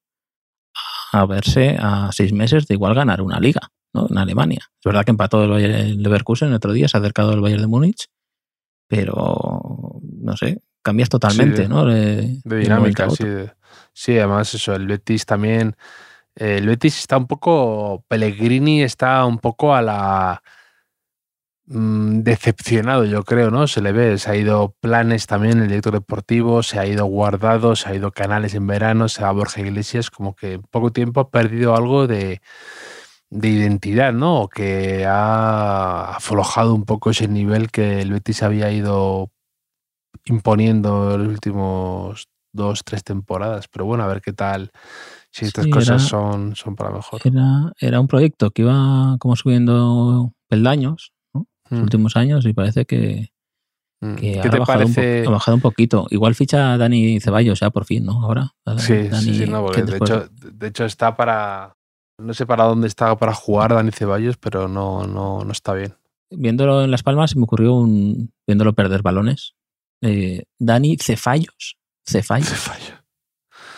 a verse a seis meses de igual ganar una liga, ¿no? En Alemania. Es verdad que empató el Bayern el Leverkusen el otro día, se ha acercado al Bayern de Múnich, pero no sé, cambias totalmente, ¿no? De, dinámica, sí. Sí, además eso, el Betis también. el Betis está un poco. Pellegrini está un poco a la. Mm, decepcionado, yo creo, ¿no? Se le ve, se ha ido planes también, el director deportivo, se ha ido guardado, se ha ido canales en verano, se va Borja Iglesias, como que en poco tiempo ha perdido algo de, de identidad, ¿no? O que ha aflojado un poco ese nivel que el Betis había ido imponiendo en los últimos dos, tres temporadas. Pero bueno, a ver qué tal, si estas Sí, cosas era- son, son para mejor. Era, era un proyecto que iba como subiendo peldaños ¿no? los Mm, últimos años y parece que, mm. que ¿Qué ahora te ha, bajado un parece? ha bajado un poquito. Igual ficha a Dani Ceballos ya por fin, ¿no? Ahora. Sí, Dani, sí, no, de hecho, de hecho está para. No sé para dónde está para jugar Dani Ceballos, pero no, no, no está bien. Viéndolo en Las Palmas, se me ocurrió un. Viéndolo perder balones. eh, Dani Cefallos. Cefallos. Ceballos.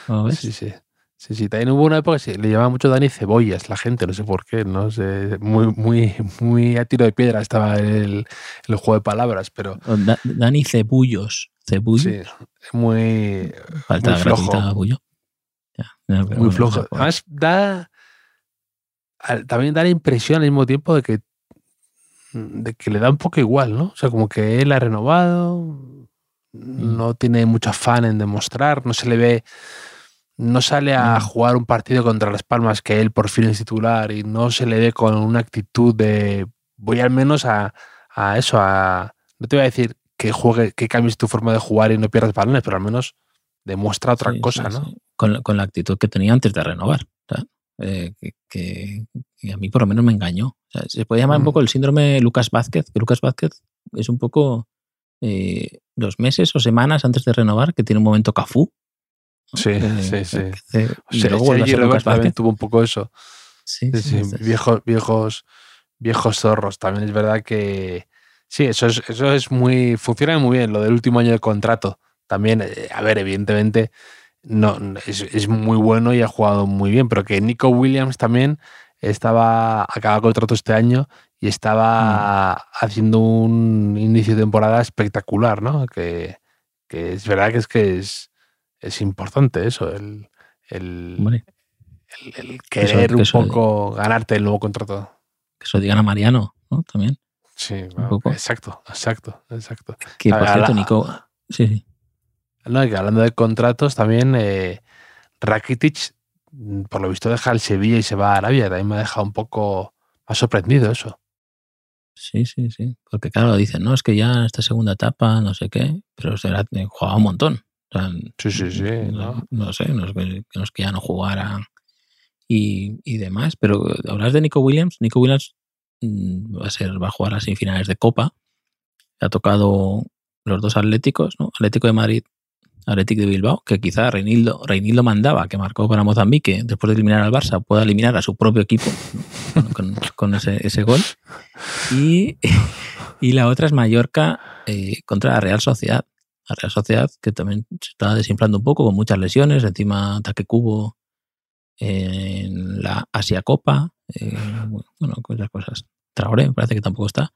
¿lo ves? Sí, sí. Sí, sí. También hubo una época que le llamaba mucho Dani Cebollas, la gente, no sé por qué, no sé. Muy, muy, muy a tiro de piedra estaba el, el juego de palabras, pero O Da- Dani Cebullos. Cebullos. sí, muy, Falta muy flojo. Ya, pero muy flojo. no. Además, da. También da la impresión al mismo tiempo de que de que le da un poco igual, ¿no? O sea, como que él ha renovado, no tiene mucho afán en demostrar, no se le ve, no sale a Mm. jugar un partido contra Las Palmas que él por fin es titular y no se le ve con una actitud de voy al menos a, a eso, a no te voy a decir que juegue, que cambies tu forma de jugar y no pierdas balones, pero al menos demuestra otra Sí, cosa, sí, ¿no? sí. Con, la- con la actitud que tenía antes de renovar. Eh, que, que- a mí por lo menos me engañó. se puede llamar un poco el síndrome Lucas Vázquez, que Lucas Vázquez es un poco eh, los meses o semanas antes de renovar, que tiene un momento cafú. Sí, sí, sí. y luego Lucas también tuvo un poco eso. Sí, sí, viejos, viejos, viejos zorros. También es verdad que sí, eso es, eso es muy, funciona muy bien, lo del último año de contrato. También, eh, a ver, evidentemente, no, es, muy bueno y ha jugado muy bien, pero que Nico Williams también estaba, acaba contrato este año y estaba mm. haciendo un inicio de temporada espectacular, ¿no? Que, es verdad que es que es, es importante eso, el, el, querer un poco ganarte el nuevo contrato. Que eso digan a Mariano, ¿no? También. Sí, exacto, exacto, exacto. Que por cierto, Nico. Sí, sí. No, y hablando de contratos, también eh, Rakitic, mm, por lo visto, deja el Sevilla y se va a Arabia. También me ha dejado un poco más sorprendido eso. Sí, sí, sí. Porque claro, dicen, no, es que ya en esta segunda etapa, no sé qué, pero será, eh, jugaba un montón. Sí, sí, sí. No, sé, no es, que, ya no jugara y, y, demás. Pero hablas de Nico Williams. Nico Williams mm, va a ser, va a jugar a semifinales de Copa. Ha tocado los dos Atléticos, ¿no? Atlético de Madrid Athletic de Bilbao, que quizá Reinildo, Reinildo mandaba, que marcó para Mozambique, después de eliminar al Barça, pueda eliminar a su propio equipo con, ese, gol. Y, y, la otra es Mallorca eh, contra la Real Sociedad. La Real Sociedad, que también se está desinflando un poco con muchas lesiones, encima ataque cubo en la Asia Copa, eh, bueno, esas cosas. Traoré, me parece que tampoco está.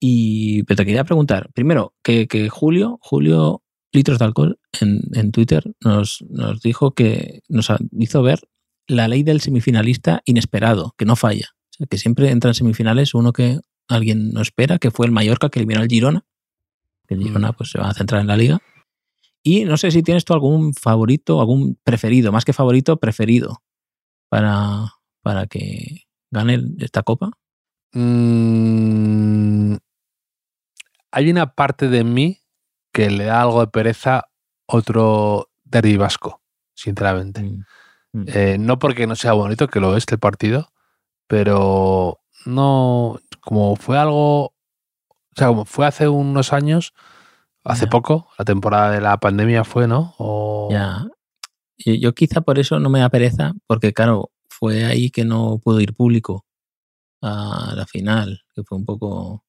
Y pero te quería preguntar, primero, que, que Julio, Julio litros de alcohol en, Twitter nos, nos, dijo que nos hizo ver la ley del semifinalista inesperado, que no falla. que siempre entra en semifinales uno que alguien no espera, que fue el Mallorca que eliminó al Girona. El mm. Girona pues, se va a centrar en la liga. Y no sé si tienes tú algún favorito, algún preferido, más que favorito, preferido para, para que gane esta copa. Mm, hay una parte de mí que le da algo de pereza otro derby vasco, sinceramente. Mm, mm. Eh, no porque no sea bonito, que lo es el partido, pero no, como fue algo, o sea, como fue hace unos años, hace poco, la temporada de la pandemia fue, ¿no? Ya. Yo, quizá por eso no me da pereza, porque claro, fue ahí que no pudo ir público a la final, que fue un poco,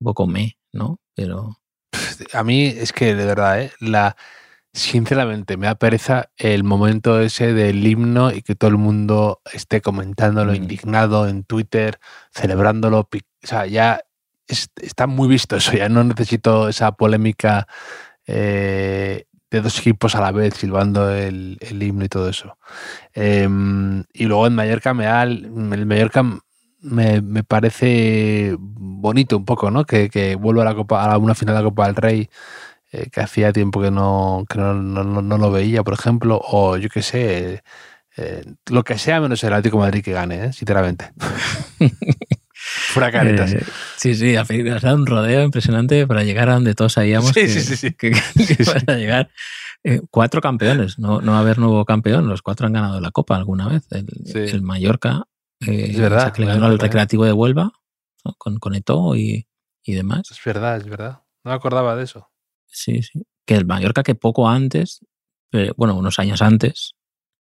un poco me, ¿no? Pero a mí es que de verdad, ¿eh? la, sinceramente me da pereza el momento ese del himno y que todo el mundo esté comentándolo mm. indignado en Twitter, celebrándolo. O sea, ya está muy visto eso, ya no necesito esa polémica eh, de dos equipos a la vez silbando el, himno y todo eso. Em, y luego en Mallorca me da, el Mallorca me, me, parece bonito un poco, ¿no? Que, que vuelva a la Copa, a una final de la Copa del Rey, eh, que hacía tiempo que no, que no, no, no, lo veía, por ejemplo, o yo qué sé, eh, lo que sea menos el Atlético Madrid que gane, ¿eh? sinceramente. Fuera caretas. Eh, sí, sí, ha dado un rodeo impresionante para llegar a donde todos sabíamos sí, que, sí, sí, que, a llegar. cuatro campeones, no, no va a haber nuevo campeón, los cuatro han ganado la Copa alguna vez. El, el Mallorca, es verdad. que le ganó al Recreativo de Huelva con, con Eto y, y, demás. Es verdad, es verdad. No me acordaba de eso. Sí, sí. Que el Mallorca que poco antes, eh, bueno, unos años antes,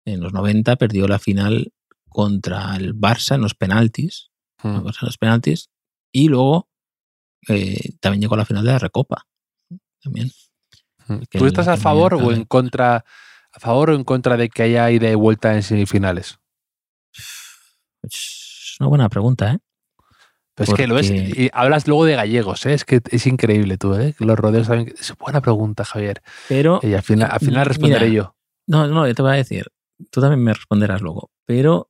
en los 90, perdió la final contra el Barça en los penaltis. Hmm. en los penaltis. Y luego eh, también llegó a la final de la Recopa. También. Hmm. ¿Tú estás a favor o en contra? ¿A favor o en contra de que haya ida y vuelta en semifinales? Es una buena pregunta, ¿eh? Pues es que lo es. Y hablas luego de gallegos, ¿eh? Es que es increíble tú, ¿eh? Los rodeos también. Es buena pregunta, Javier. Pero. Y al final, al final responderé yo. No, no, yo te voy a decir. Tú también me responderás luego. Pero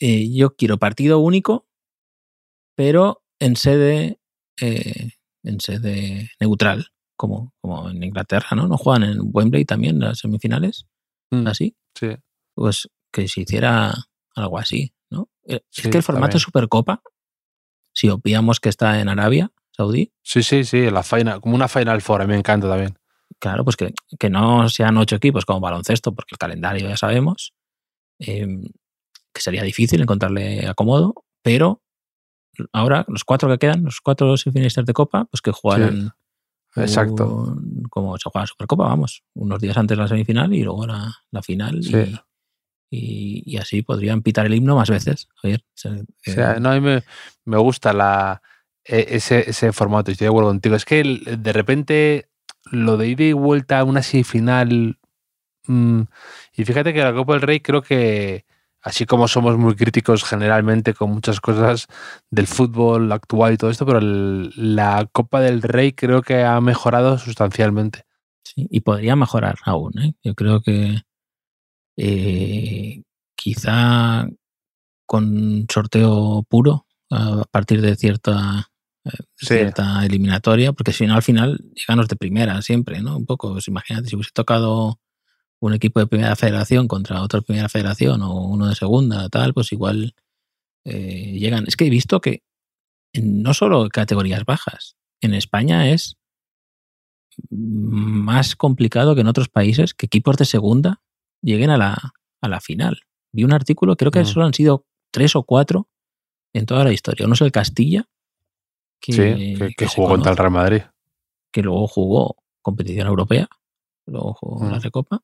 eh, yo quiero partido único, pero en sede. Eh, en sede neutral, como, como en Inglaterra, ¿no? No juegan en Wembley también las semifinales. Mm, así. Sí. Pues que se hiciera algo así. Eh, es que el formato Supercopa, si obviamos que está en Arabia Saudí. Sí, sí, sí, la final, como una Final Four, a mí me encanta también. Claro, pues que, que no sean ocho equipos como baloncesto, porque el calendario ya sabemos. Em, que sería difícil encontrarle acomodo, pero ahora los cuatro que quedan, los cuatro semifinalistas de Copa, pues que jugaran Exacto. como se juega la Supercopa, vamos, unos días antes de la semifinal y luego la, la final. Sí. Y, y, así podrían pitar el himno más veces. Javier. O sea, no, a mí me, me gusta la, e, ese, ese, formato, estoy de acuerdo contigo. Es que de repente lo de ida y vuelta a una semifinal. Mmm, y fíjate que la Copa del Rey creo que, así como somos muy críticos generalmente con muchas cosas del fútbol actual y todo esto, pero el, la Copa del Rey creo que ha mejorado sustancialmente. Sí, y podría mejorar aún. ¿eh? Yo creo que eh, quizá con sorteo puro a partir de cierta, eh, sí. cierta eliminatoria, porque si no al final llegan los de primera siempre, ¿no? Un poco, pues imagínate si hubiese tocado un equipo de primera federación contra otro de primera federación o uno de segunda, tal, pues igual eh, llegan. Es que he visto que no solo categorías bajas, en España es más complicado que en otros países que equipos de segunda lleguen a la, a la final. Vi un artículo, creo que mm. solo han sido tres o cuatro en toda la historia. Uno es el Castilla, que, sí, que, que, que jugó contra el Real Madrid. Que luego jugó competición europea, luego jugó mm. la Recopa.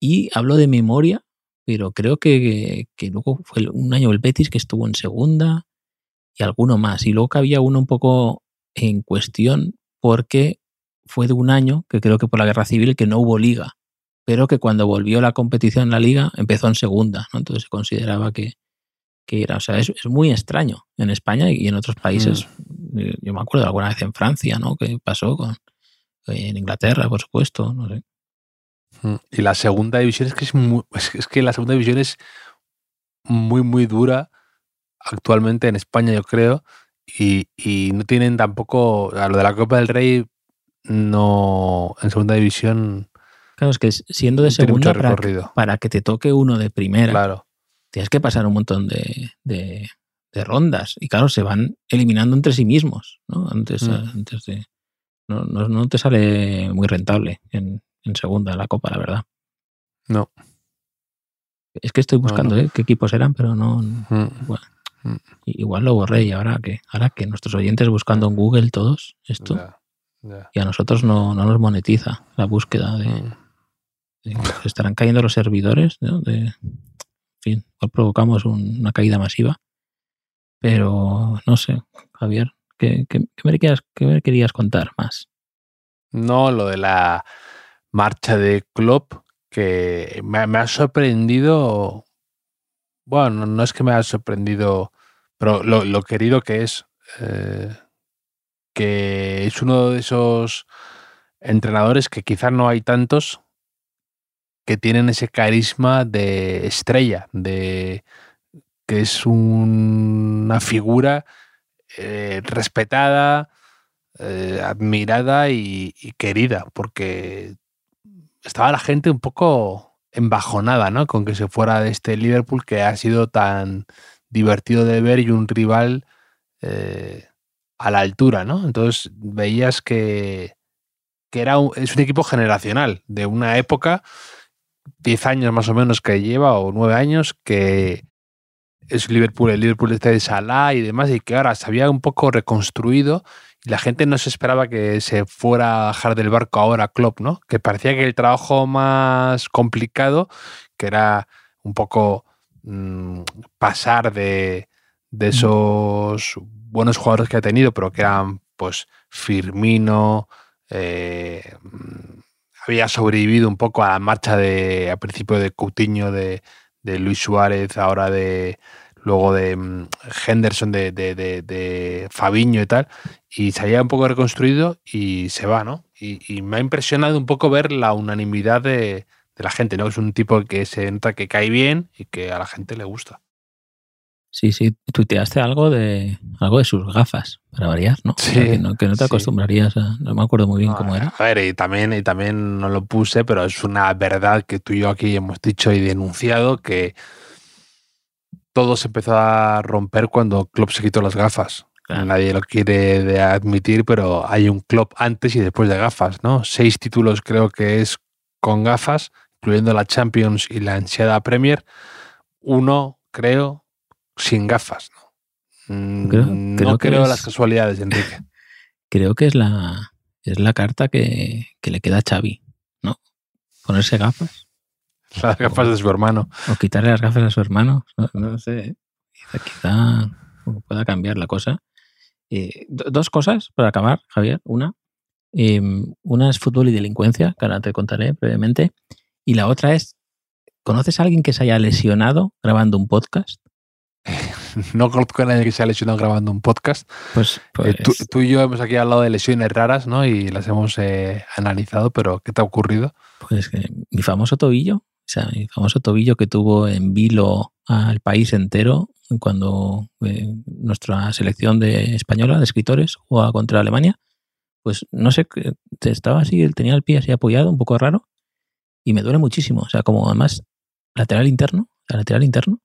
Y hablo de memoria, pero creo que, que, luego fue un año el Betis que estuvo en segunda y alguno más. Y luego que había uno un poco en cuestión porque fue de un año, que creo que por la guerra civil, que no hubo liga, pero que cuando volvió la competición en la liga empezó en segunda, ¿no? entonces se consideraba que, que era, o sea, es, es, muy extraño en España y en otros países. Mm. Yo me acuerdo alguna vez en Francia, ¿no? Que pasó con en Inglaterra, por supuesto, no sé. Y la segunda división es que es, muy, es que la segunda división es muy, muy dura actualmente en España, yo creo. Y, y, no tienen tampoco. A lo de la Copa del Rey, no. En segunda división. Claro, es que siendo de segunda, para que, para que, te toque uno de primera, claro. tienes que pasar un montón de, de, de, rondas. Y claro, se van eliminando entre sí mismos, ¿no? Antes, mm. antes de. No, no, no, te sale muy rentable en, en segunda la Copa, la verdad. No. Es que estoy buscando no, no. ¿eh? qué equipos eran, pero no. Mm. Mm. igual lo borré y ahora que, ahora que nuestros oyentes buscando en Google todos esto. Yeah, yeah. Y a nosotros no, no, nos monetiza la búsqueda de. Mm. de estarán cayendo los servidores, ¿no? De, en fin, provocamos un, una caída masiva. Pero no sé, Javier, ¿qué, qué, qué, me querías, ¿qué me querías contar más? No, lo de la marcha de Klopp que me, ha sorprendido. Bueno, no es que me haya sorprendido, pero lo, querido que es. Eh, que es uno de esos entrenadores que quizás no hay tantos que tienen ese carisma de estrella, de que es un, una figura eh, respetada, eh, admirada y, querida, porque estaba la gente un poco embajonada, ¿no? Con que se fuera de este Liverpool que ha sido tan divertido de ver y un rival eh, a la altura, ¿no? Entonces veías que, que era un, es un equipo generacional de una época, 10 años más o menos que lleva, o 9 años, que es Liverpool, el Liverpool está de Salah y demás, y que ahora se había un poco reconstruido la gente no se esperaba que se fuera a bajar del barco ahora Klopp, ¿no? Que parecía que el trabajo más complicado, que era un poco mmm, pasar de, de, esos buenos jugadores que ha tenido, pero que eran pues Firmino, eh, había sobrevivido un poco a la marcha de al principio de Coutinho, de, de Luis Suárez, ahora de luego de um, Henderson, de, de, de, de, Fabiño y tal, y se había un poco reconstruido y se va, ¿no? Y, y me ha impresionado un poco ver la unanimidad de, la gente, ¿no? Es un tipo que se entra, que cae bien y que a la gente le gusta. Sí, sí, tuiteaste algo de algo de sus gafas, para variar, ¿no? Sí, que, no que no te acostumbrarías a. No me acuerdo muy bien no, cómo era. A ver, y también, y también no lo puse, pero es una verdad que tú y yo aquí hemos dicho y denunciado que todo se empezó a romper cuando Klopp se quitó las gafas. Claro. Nadie lo quiere admitir, pero hay un Klopp antes y después de gafas, ¿no? Seis títulos creo que es con gafas, incluyendo la Champions y la ansiada Premier. Uno creo, sin gafas. No Creo- Mm, creo no creo es- las casualidades, Enrique. Creo que es la, es la carta que, que le queda a Xavi, ¿no? Ponerse gafas Las gafas de su hermano. o quitarle las gafas a su hermano. No, no sé. ¿eh? Quizá, quizá pueda cambiar la cosa. Eh, do- dos cosas para acabar, Javier. Una, eh, una es fútbol y delincuencia, que ahora te contaré brevemente. Y la otra es, ¿conoces a alguien que se haya lesionado grabando un podcast? No conozco a nadie que se haya lesionado grabando un podcast. Pues, Eh, pues tú, tú y yo hemos aquí hablado de lesiones raras, ¿no? Y las hemos eh, analizado, pero ¿qué te ha ocurrido? Pues mi famoso tobillo, sea, mi famoso tobillo que tuvo en vilo al país entero cuando eh, nuestra selección de española de escritores jugaba contra Alemania, pues no sé, estaba así, él tenía el pie así apoyado, un poco raro, y me duele muchísimo, o sea, como además lateral interno, lateral interno.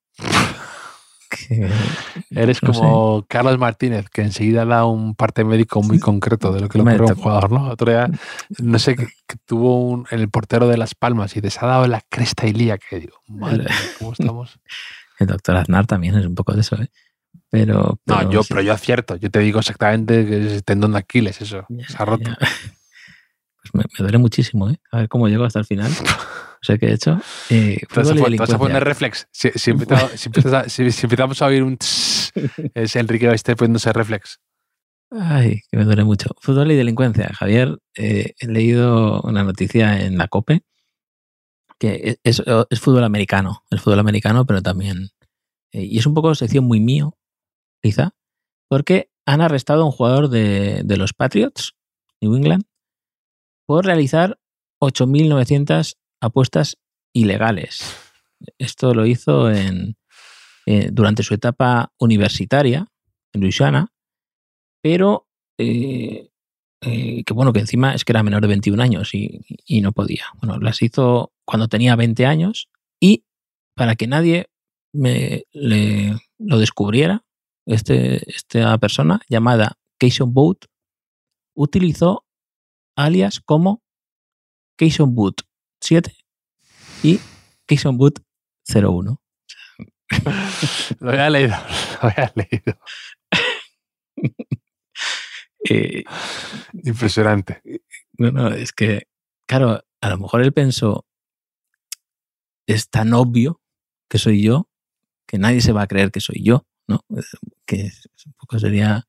Eres no sé. como Carlos Martínez, que enseguida da un parte médico muy concreto de lo que le ocurre a un jugador, ¿no? Otro día, no sé, que, que tuvo un, en el portero de Las Palmas y les ha dado la cresta ilíaca. Que digo, madre ¿cómo estamos? El doctor Aznar también es un poco de eso, ¿eh? Pero, No, yo, sí. pero yo acierto. Yo te digo exactamente que es tendón de Aquiles, eso. Ya, se ha roto. ya. Pues me, me duele muchísimo, ¿eh? A ver cómo llego hasta el final. No sé qué he hecho. Eh, Te vas, a, fútbol y te vas a delincuencia. poner reflex. Si, si empezamos, si a- si- si empezamos a oír un tss, es Enrique Baiste poniéndose reflex. Ay, que me duele mucho. Fútbol y delincuencia. Javier, eh, he leído una noticia en la COPE que es, es- es fútbol americano. Es fútbol americano, pero también. eh, y es un poco sección muy mío, quizá, porque han arrestado a un jugador de, de los Patriots, New England, por realizar 8.900 apuestas ilegales. Esto lo hizo en, eh, durante su etapa universitaria en Luisiana, pero eh, eh, que bueno, que encima es que era menor de 21 años y, y no podía. Bueno, las hizo cuando tenía 20 años y para que nadie me, le, lo descubriera, este, esta persona llamada Kayson Boot utilizó alias como Kayson Boot 7 y Kayson Boot 01. Lo había leído. Lo había leído. Eh, Impresionante. No, no, es que, claro, a lo mejor él pensó, es tan obvio que soy yo, que nadie se va a creer que soy yo, ¿no? Que un poco sería,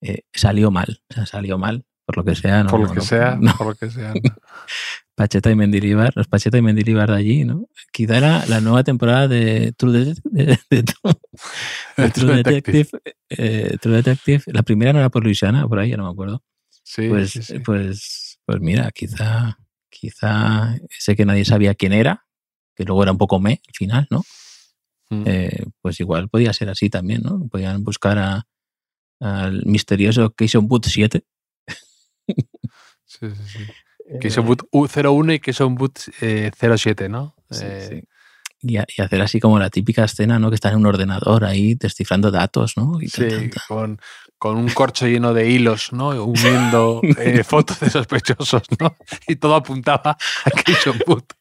eh, salió mal, o sea, salió mal, por lo que sea. No, por lo no, que no, sea, no. por lo que sea. Pacheta y Mendilibar, los Pacheta y Mendilibar de allí, ¿no? Quizá era la nueva temporada de True, de- de de True Detective. eh, True Detective. La primera no era por Luisiana, por ahí, ya no me acuerdo. Sí, pues, sí, sí. pues, pues mira, quizá, quizá sé que nadie sabía quién era, que luego era un poco me al final, ¿no? Mm. Eh, pues igual podía ser así también, ¿no? Podían buscar a, al misterioso Keyson Boot 7. Sí, sí, sí. Que son boot U01 y que son boot eh, 07, ¿no? Sí, Eh, sí. Y, a- y hacer así como la típica escena, ¿no? Que está en un ordenador ahí descifrando datos, ¿no? Y sí, con, con un corcho lleno de hilos, ¿no? Uniendo eh, fotos de sospechosos, ¿no? Y todo apuntaba a Keyson Boot.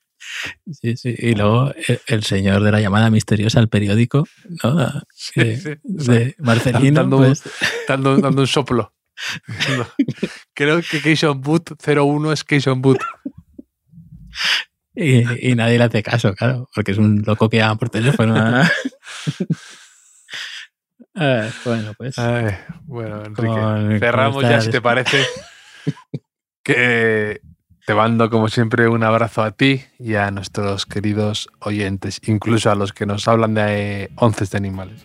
Sí, sí. Y luego el, el señor de la llamada misteriosa al periódico, ¿no? Sí, eh, sí. de Marcelino, Dando, pues, dando, dando un soplo. No. Creo que Keyson Boot 01 es Keyson Boot. Y, y nadie le hace caso, claro, porque es un loco que llama por teléfono. bueno, pues. Ay, bueno, Enrique. Con- cerramos ya, si te parece. Que te mando, como siempre, un abrazo a ti y a nuestros queridos oyentes, incluso a los que nos hablan de onces de animales.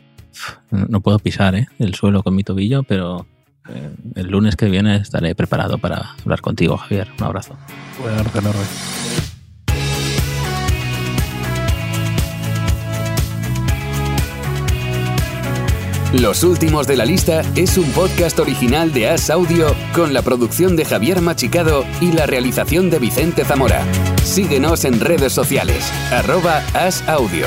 No, no puedo pisar ¿eh? el suelo con mi tobillo, pero el lunes que viene estaré preparado para hablar contigo, Javier. Un abrazo. Un abrazo enorme. Los últimos de la lista es un podcast original de As Audio con la producción de Javier Machicado y la realización de Vicente Zamora. Síguenos en redes sociales, arroba As Audio.